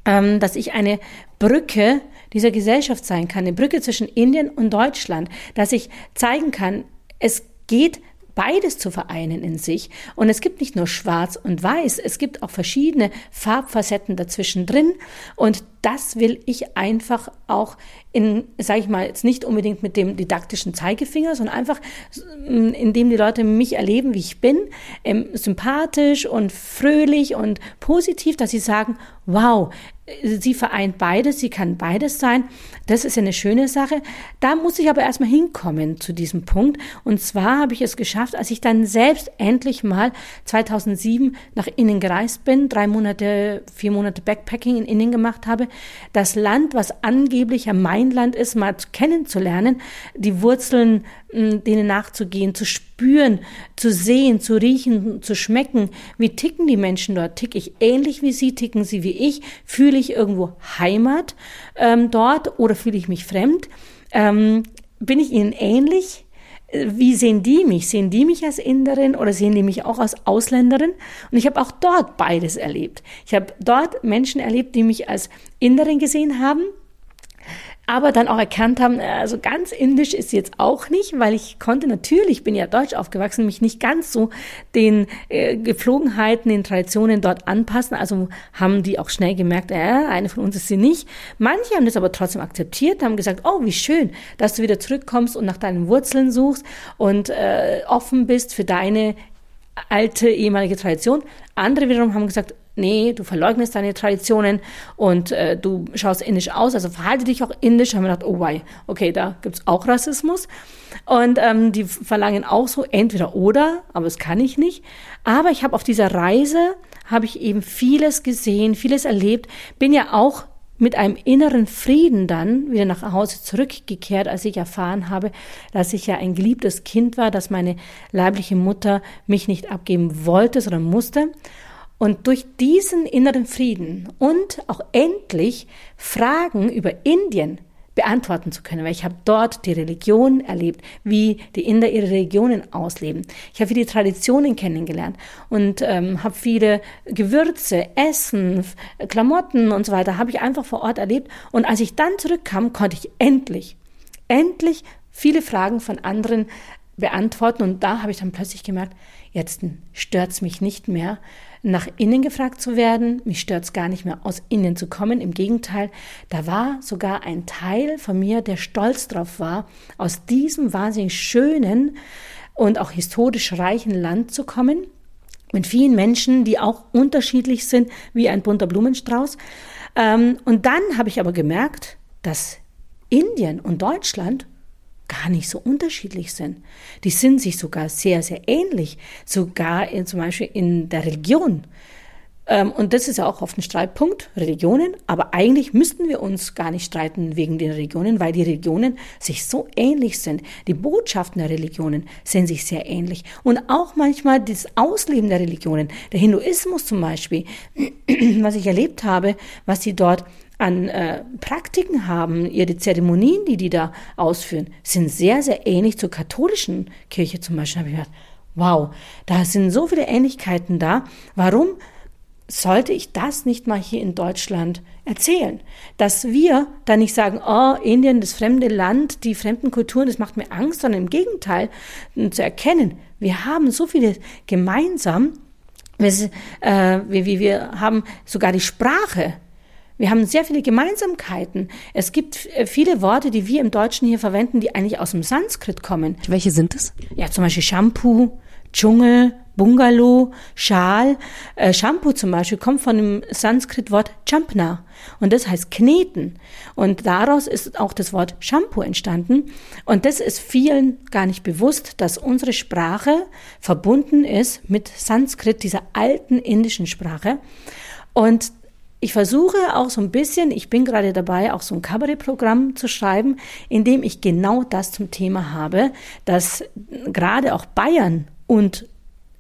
ähm, dass ich eine Brücke dieser Gesellschaft sein kann, eine Brücke zwischen Indien und Deutschland, dass ich zeigen kann, es geht beides zu vereinen in sich. Und es gibt nicht nur schwarz und weiß, es gibt auch verschiedene Farbfacetten dazwischen drin. Und das will ich einfach auch in, sage ich mal, jetzt nicht unbedingt mit dem didaktischen Zeigefinger, sondern einfach, indem die Leute mich erleben, wie ich bin, ähm, sympathisch und fröhlich und positiv, dass sie sagen, wow, sie vereint beides, sie kann beides sein. Das ist eine schöne Sache. Da muss ich aber erstmal hinkommen zu diesem Punkt. Und zwar habe ich es geschafft, als ich dann selbst endlich mal 2007 nach Innen gereist bin, drei Monate, vier Monate Backpacking in Innen gemacht habe, das Land, was angeblich ja mein Land ist, mal kennenzulernen, die Wurzeln denen nachzugehen, zu spüren, zu sehen, zu riechen, zu schmecken. Wie ticken die Menschen dort? Tick ich ähnlich wie sie? Ticken sie wie ich? Fühle ich irgendwo Heimat ähm, dort oder fühle ich mich fremd? Ähm, bin ich ihnen ähnlich? Äh, wie sehen die mich? Sehen die mich als Inderin oder sehen die mich auch als Ausländerin? Und ich habe auch dort beides erlebt. Ich habe dort Menschen erlebt, die mich als Inderin gesehen haben, aber dann auch erkannt haben, also ganz indisch ist jetzt auch nicht, weil ich konnte natürlich, bin ja deutsch aufgewachsen, mich nicht ganz so den äh, Gepflogenheiten, den Traditionen dort anpassen. Also haben die auch schnell gemerkt, äh, eine von uns ist sie nicht. Manche haben das aber trotzdem akzeptiert, haben gesagt, oh, wie schön, dass du wieder zurückkommst und nach deinen Wurzeln suchst und äh, offen bist für deine alte ehemalige Tradition. Andere wiederum haben gesagt, nee, du verleugnest deine Traditionen und äh, du schaust indisch aus, also verhalte dich auch indisch. Haben wir gedacht, oh wei, okay, da gibt's auch Rassismus. Und ähm, die verlangen auch so entweder oder, aber das kann ich nicht. Aber ich habe auf dieser Reise, habe ich eben vieles gesehen, vieles erlebt, bin ja auch mit einem inneren Frieden dann wieder nach Hause zurückgekehrt, als ich erfahren habe, dass ich ja ein geliebtes Kind war, dass meine leibliche Mutter mich nicht abgeben wollte, sondern musste. Und durch diesen inneren Frieden und auch endlich Fragen über Indien beantworten zu können, weil ich habe dort die Religion erlebt, wie die Inder ihre Religionen ausleben. Ich habe viele Traditionen kennengelernt und ähm, habe viele Gewürze, Essen, Klamotten und so weiter habe ich einfach vor Ort erlebt. Und als ich dann zurückkam, konnte ich endlich, endlich viele Fragen von anderen beantworten. Und da habe ich dann plötzlich gemerkt, jetzt stört's mich nicht mehr, nach innen gefragt zu werden. Mich stört's gar nicht mehr, aus innen zu kommen. Im Gegenteil, da war sogar ein Teil von mir, der stolz drauf war, aus diesem wahnsinnig schönen und auch historisch reichen Land zu kommen. Mit vielen Menschen, die auch unterschiedlich sind, wie ein bunter Blumenstrauß. Ähm, und dann habe ich aber gemerkt, dass Indien und Deutschland gar nicht so unterschiedlich sind. Die sind sich sogar sehr, sehr ähnlich, sogar in, zum Beispiel in der Religion. Ähm, und das ist ja auch oft ein Streitpunkt, Religionen. Aber eigentlich müssten wir uns gar nicht streiten wegen den Religionen, weil die Religionen sich so ähnlich sind. Die Botschaften der Religionen sind sich sehr ähnlich. Und auch manchmal das Ausleben der Religionen. Der Hinduismus zum Beispiel, was ich erlebt habe, was sie dort an äh, Praktiken haben, ihre Zeremonien, die die da ausführen, sind sehr, sehr ähnlich zur katholischen Kirche zum Beispiel. Habe ich gedacht, wow, da sind so viele Ähnlichkeiten da. Warum sollte ich das nicht mal hier in Deutschland erzählen? Dass wir da nicht sagen, oh, Indien, das fremde Land, die fremden Kulturen, das macht mir Angst, sondern im Gegenteil zu erkennen, wir haben so viele gemeinsam, wir, äh, wir, wir haben sogar die Sprache wir haben sehr viele Gemeinsamkeiten. Es gibt äh, viele Worte, die wir im Deutschen hier verwenden, die eigentlich aus dem Sanskrit kommen. Welche sind es? Ja, zum Beispiel Shampoo, Dschungel, Bungalow, Schal. Äh, Shampoo zum Beispiel kommt von dem Sanskrit-Wort Champna und das heißt kneten. Und daraus ist auch das Wort Shampoo entstanden. Und das ist vielen gar nicht bewusst, dass unsere Sprache verbunden ist mit Sanskrit, dieser alten indischen Sprache. Und ich versuche auch so ein bisschen, ich bin gerade dabei, auch so ein Kabarettprogramm zu schreiben, in dem ich genau das zum Thema habe, dass gerade auch Bayern und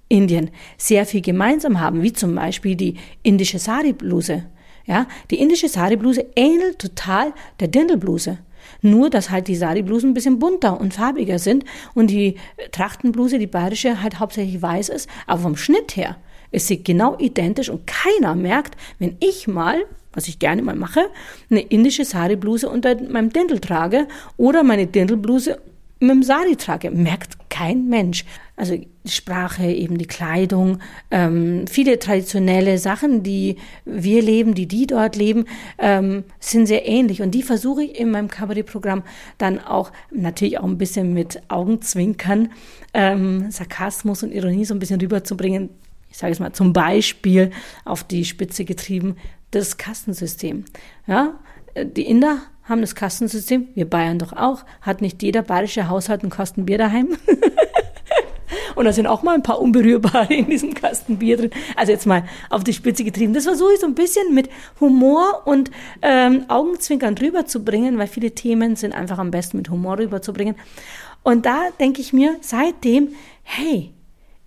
Indien sehr viel gemeinsam haben, wie zum Beispiel die indische Sari-Bluse. Ja, die indische Sari-Bluse ähnelt total der Dindelbluse. Nur, dass halt die Sari-Blusen ein bisschen bunter und farbiger sind und die Trachtenbluse, die bayerische, halt hauptsächlich weiß ist, aber vom Schnitt her Es sieht genau identisch und keiner merkt, wenn ich mal, was ich gerne mal mache, eine indische Sari-Bluse unter meinem Dirndl trage oder meine Dirndlbluse mit dem Sari trage, merkt kein Mensch. Also die Sprache, eben die Kleidung, ähm, viele traditionelle Sachen, die wir leben, die die dort leben, ähm, sind sehr ähnlich. Und die versuche ich in meinem Kabarettprogramm dann auch natürlich auch ein bisschen mit Augenzwinkern, ähm, Sarkasmus und Ironie so ein bisschen rüberzubringen. Ich sage es mal zum Beispiel auf die Spitze getrieben, das Kastensystem. Ja, die Inder haben das Kastensystem, wir Bayern doch auch. Hat nicht jeder bayerische Haushalt einen Kasten Bier daheim? Und da sind auch mal ein paar Unberührbare in diesem Kasten Bier drin. Also jetzt mal auf die Spitze getrieben. Das versuche ich so ein bisschen mit Humor und ähm, Augenzwinkern rüberzubringen, weil viele Themen sind einfach am besten mit Humor rüberzubringen. Und da denke ich mir seitdem, hey,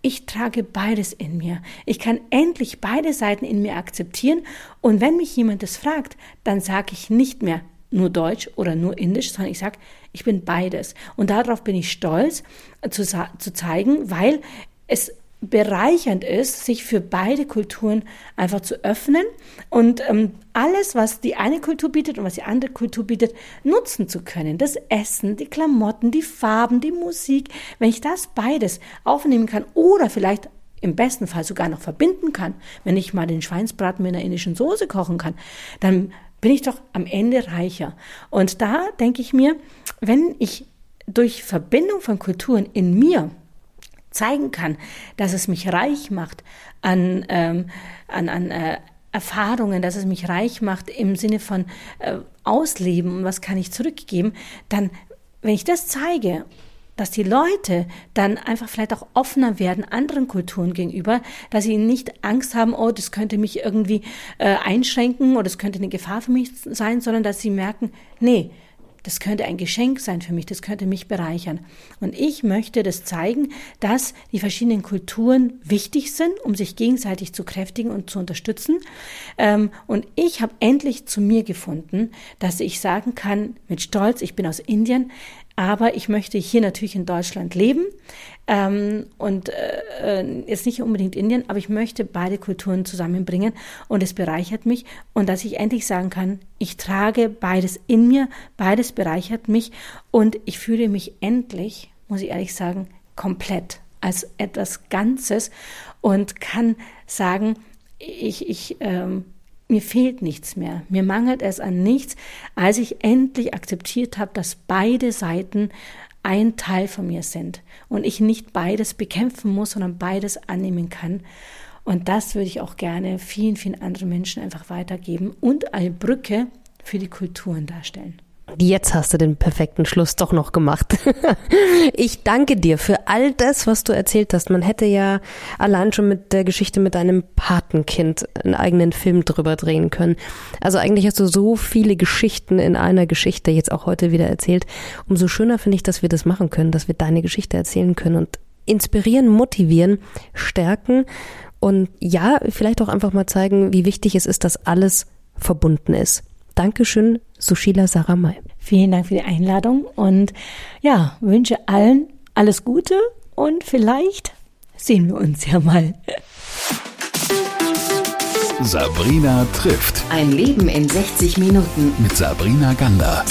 ich trage beides in mir. Ich kann endlich beide Seiten in mir akzeptieren. Und wenn mich jemand das fragt, dann sage ich nicht mehr, nur Deutsch oder nur Indisch, sondern ich sage, ich bin beides. Und darauf bin ich stolz zu, zu zeigen, weil es bereichernd ist, sich für beide Kulturen einfach zu öffnen und ähm, alles, was die eine Kultur bietet und was die andere Kultur bietet, nutzen zu können. Das Essen, die Klamotten, die Farben, die Musik. Wenn ich das beides aufnehmen kann oder vielleicht im besten Fall sogar noch verbinden kann, wenn ich mal den Schweinsbraten mit einer indischen Soße kochen kann, dann bin ich doch am Ende reicher. Und da denke ich mir, wenn ich durch Verbindung von Kulturen in mir zeigen kann, dass es mich reich macht an, ähm, an, an äh, Erfahrungen, dass es mich reich macht im Sinne von äh, Ausleben und was kann ich zurückgeben, dann, wenn ich das zeige dass die Leute dann einfach vielleicht auch offener werden anderen Kulturen gegenüber, dass sie nicht Angst haben, oh, das könnte mich irgendwie äh, einschränken oder das könnte eine Gefahr für mich sein, sondern dass sie merken, nee, das könnte ein Geschenk sein für mich, das könnte mich bereichern. Und ich möchte das zeigen, dass die verschiedenen Kulturen wichtig sind, um sich gegenseitig zu kräftigen und zu unterstützen. Ähm, und ich habe endlich zu mir gefunden, dass ich sagen kann mit Stolz, ich bin aus Indien, aber ich möchte hier natürlich in Deutschland leben ähm, und äh, äh, jetzt nicht unbedingt Indien, aber ich möchte beide Kulturen zusammenbringen und es bereichert mich und dass ich endlich sagen kann, ich trage beides in mir, beides bereichert mich und ich fühle mich endlich, muss ich ehrlich sagen, komplett als etwas Ganzes und kann sagen, ich, ich ähm, mir fehlt nichts mehr, mir mangelt es an nichts, als ich endlich akzeptiert habe, dass beide Seiten ein Teil von mir sind und ich nicht beides bekämpfen muss, sondern beides annehmen kann. Und das würde ich auch gerne vielen, vielen anderen Menschen einfach weitergeben und eine Brücke für die Kulturen darstellen. Jetzt hast du den perfekten Schluss doch noch gemacht. ich danke dir für all das, was du erzählt hast. Man hätte ja allein schon mit der Geschichte mit deinem Patenkind einen eigenen Film drüber drehen können. Also eigentlich hast du so viele Geschichten in einer Geschichte jetzt auch heute wieder erzählt. Umso schöner finde ich, dass wir das machen können, dass wir deine Geschichte erzählen können und inspirieren, motivieren, stärken und ja, vielleicht auch einfach mal zeigen, wie wichtig es ist, dass alles verbunden ist. Dankeschön, Sushila Saramai. Vielen Dank für die Einladung und ja, wünsche allen alles Gute und vielleicht sehen wir uns ja mal. Sabrina trifft. Ein Leben in 60 Minuten. Mit Sabrina Gander.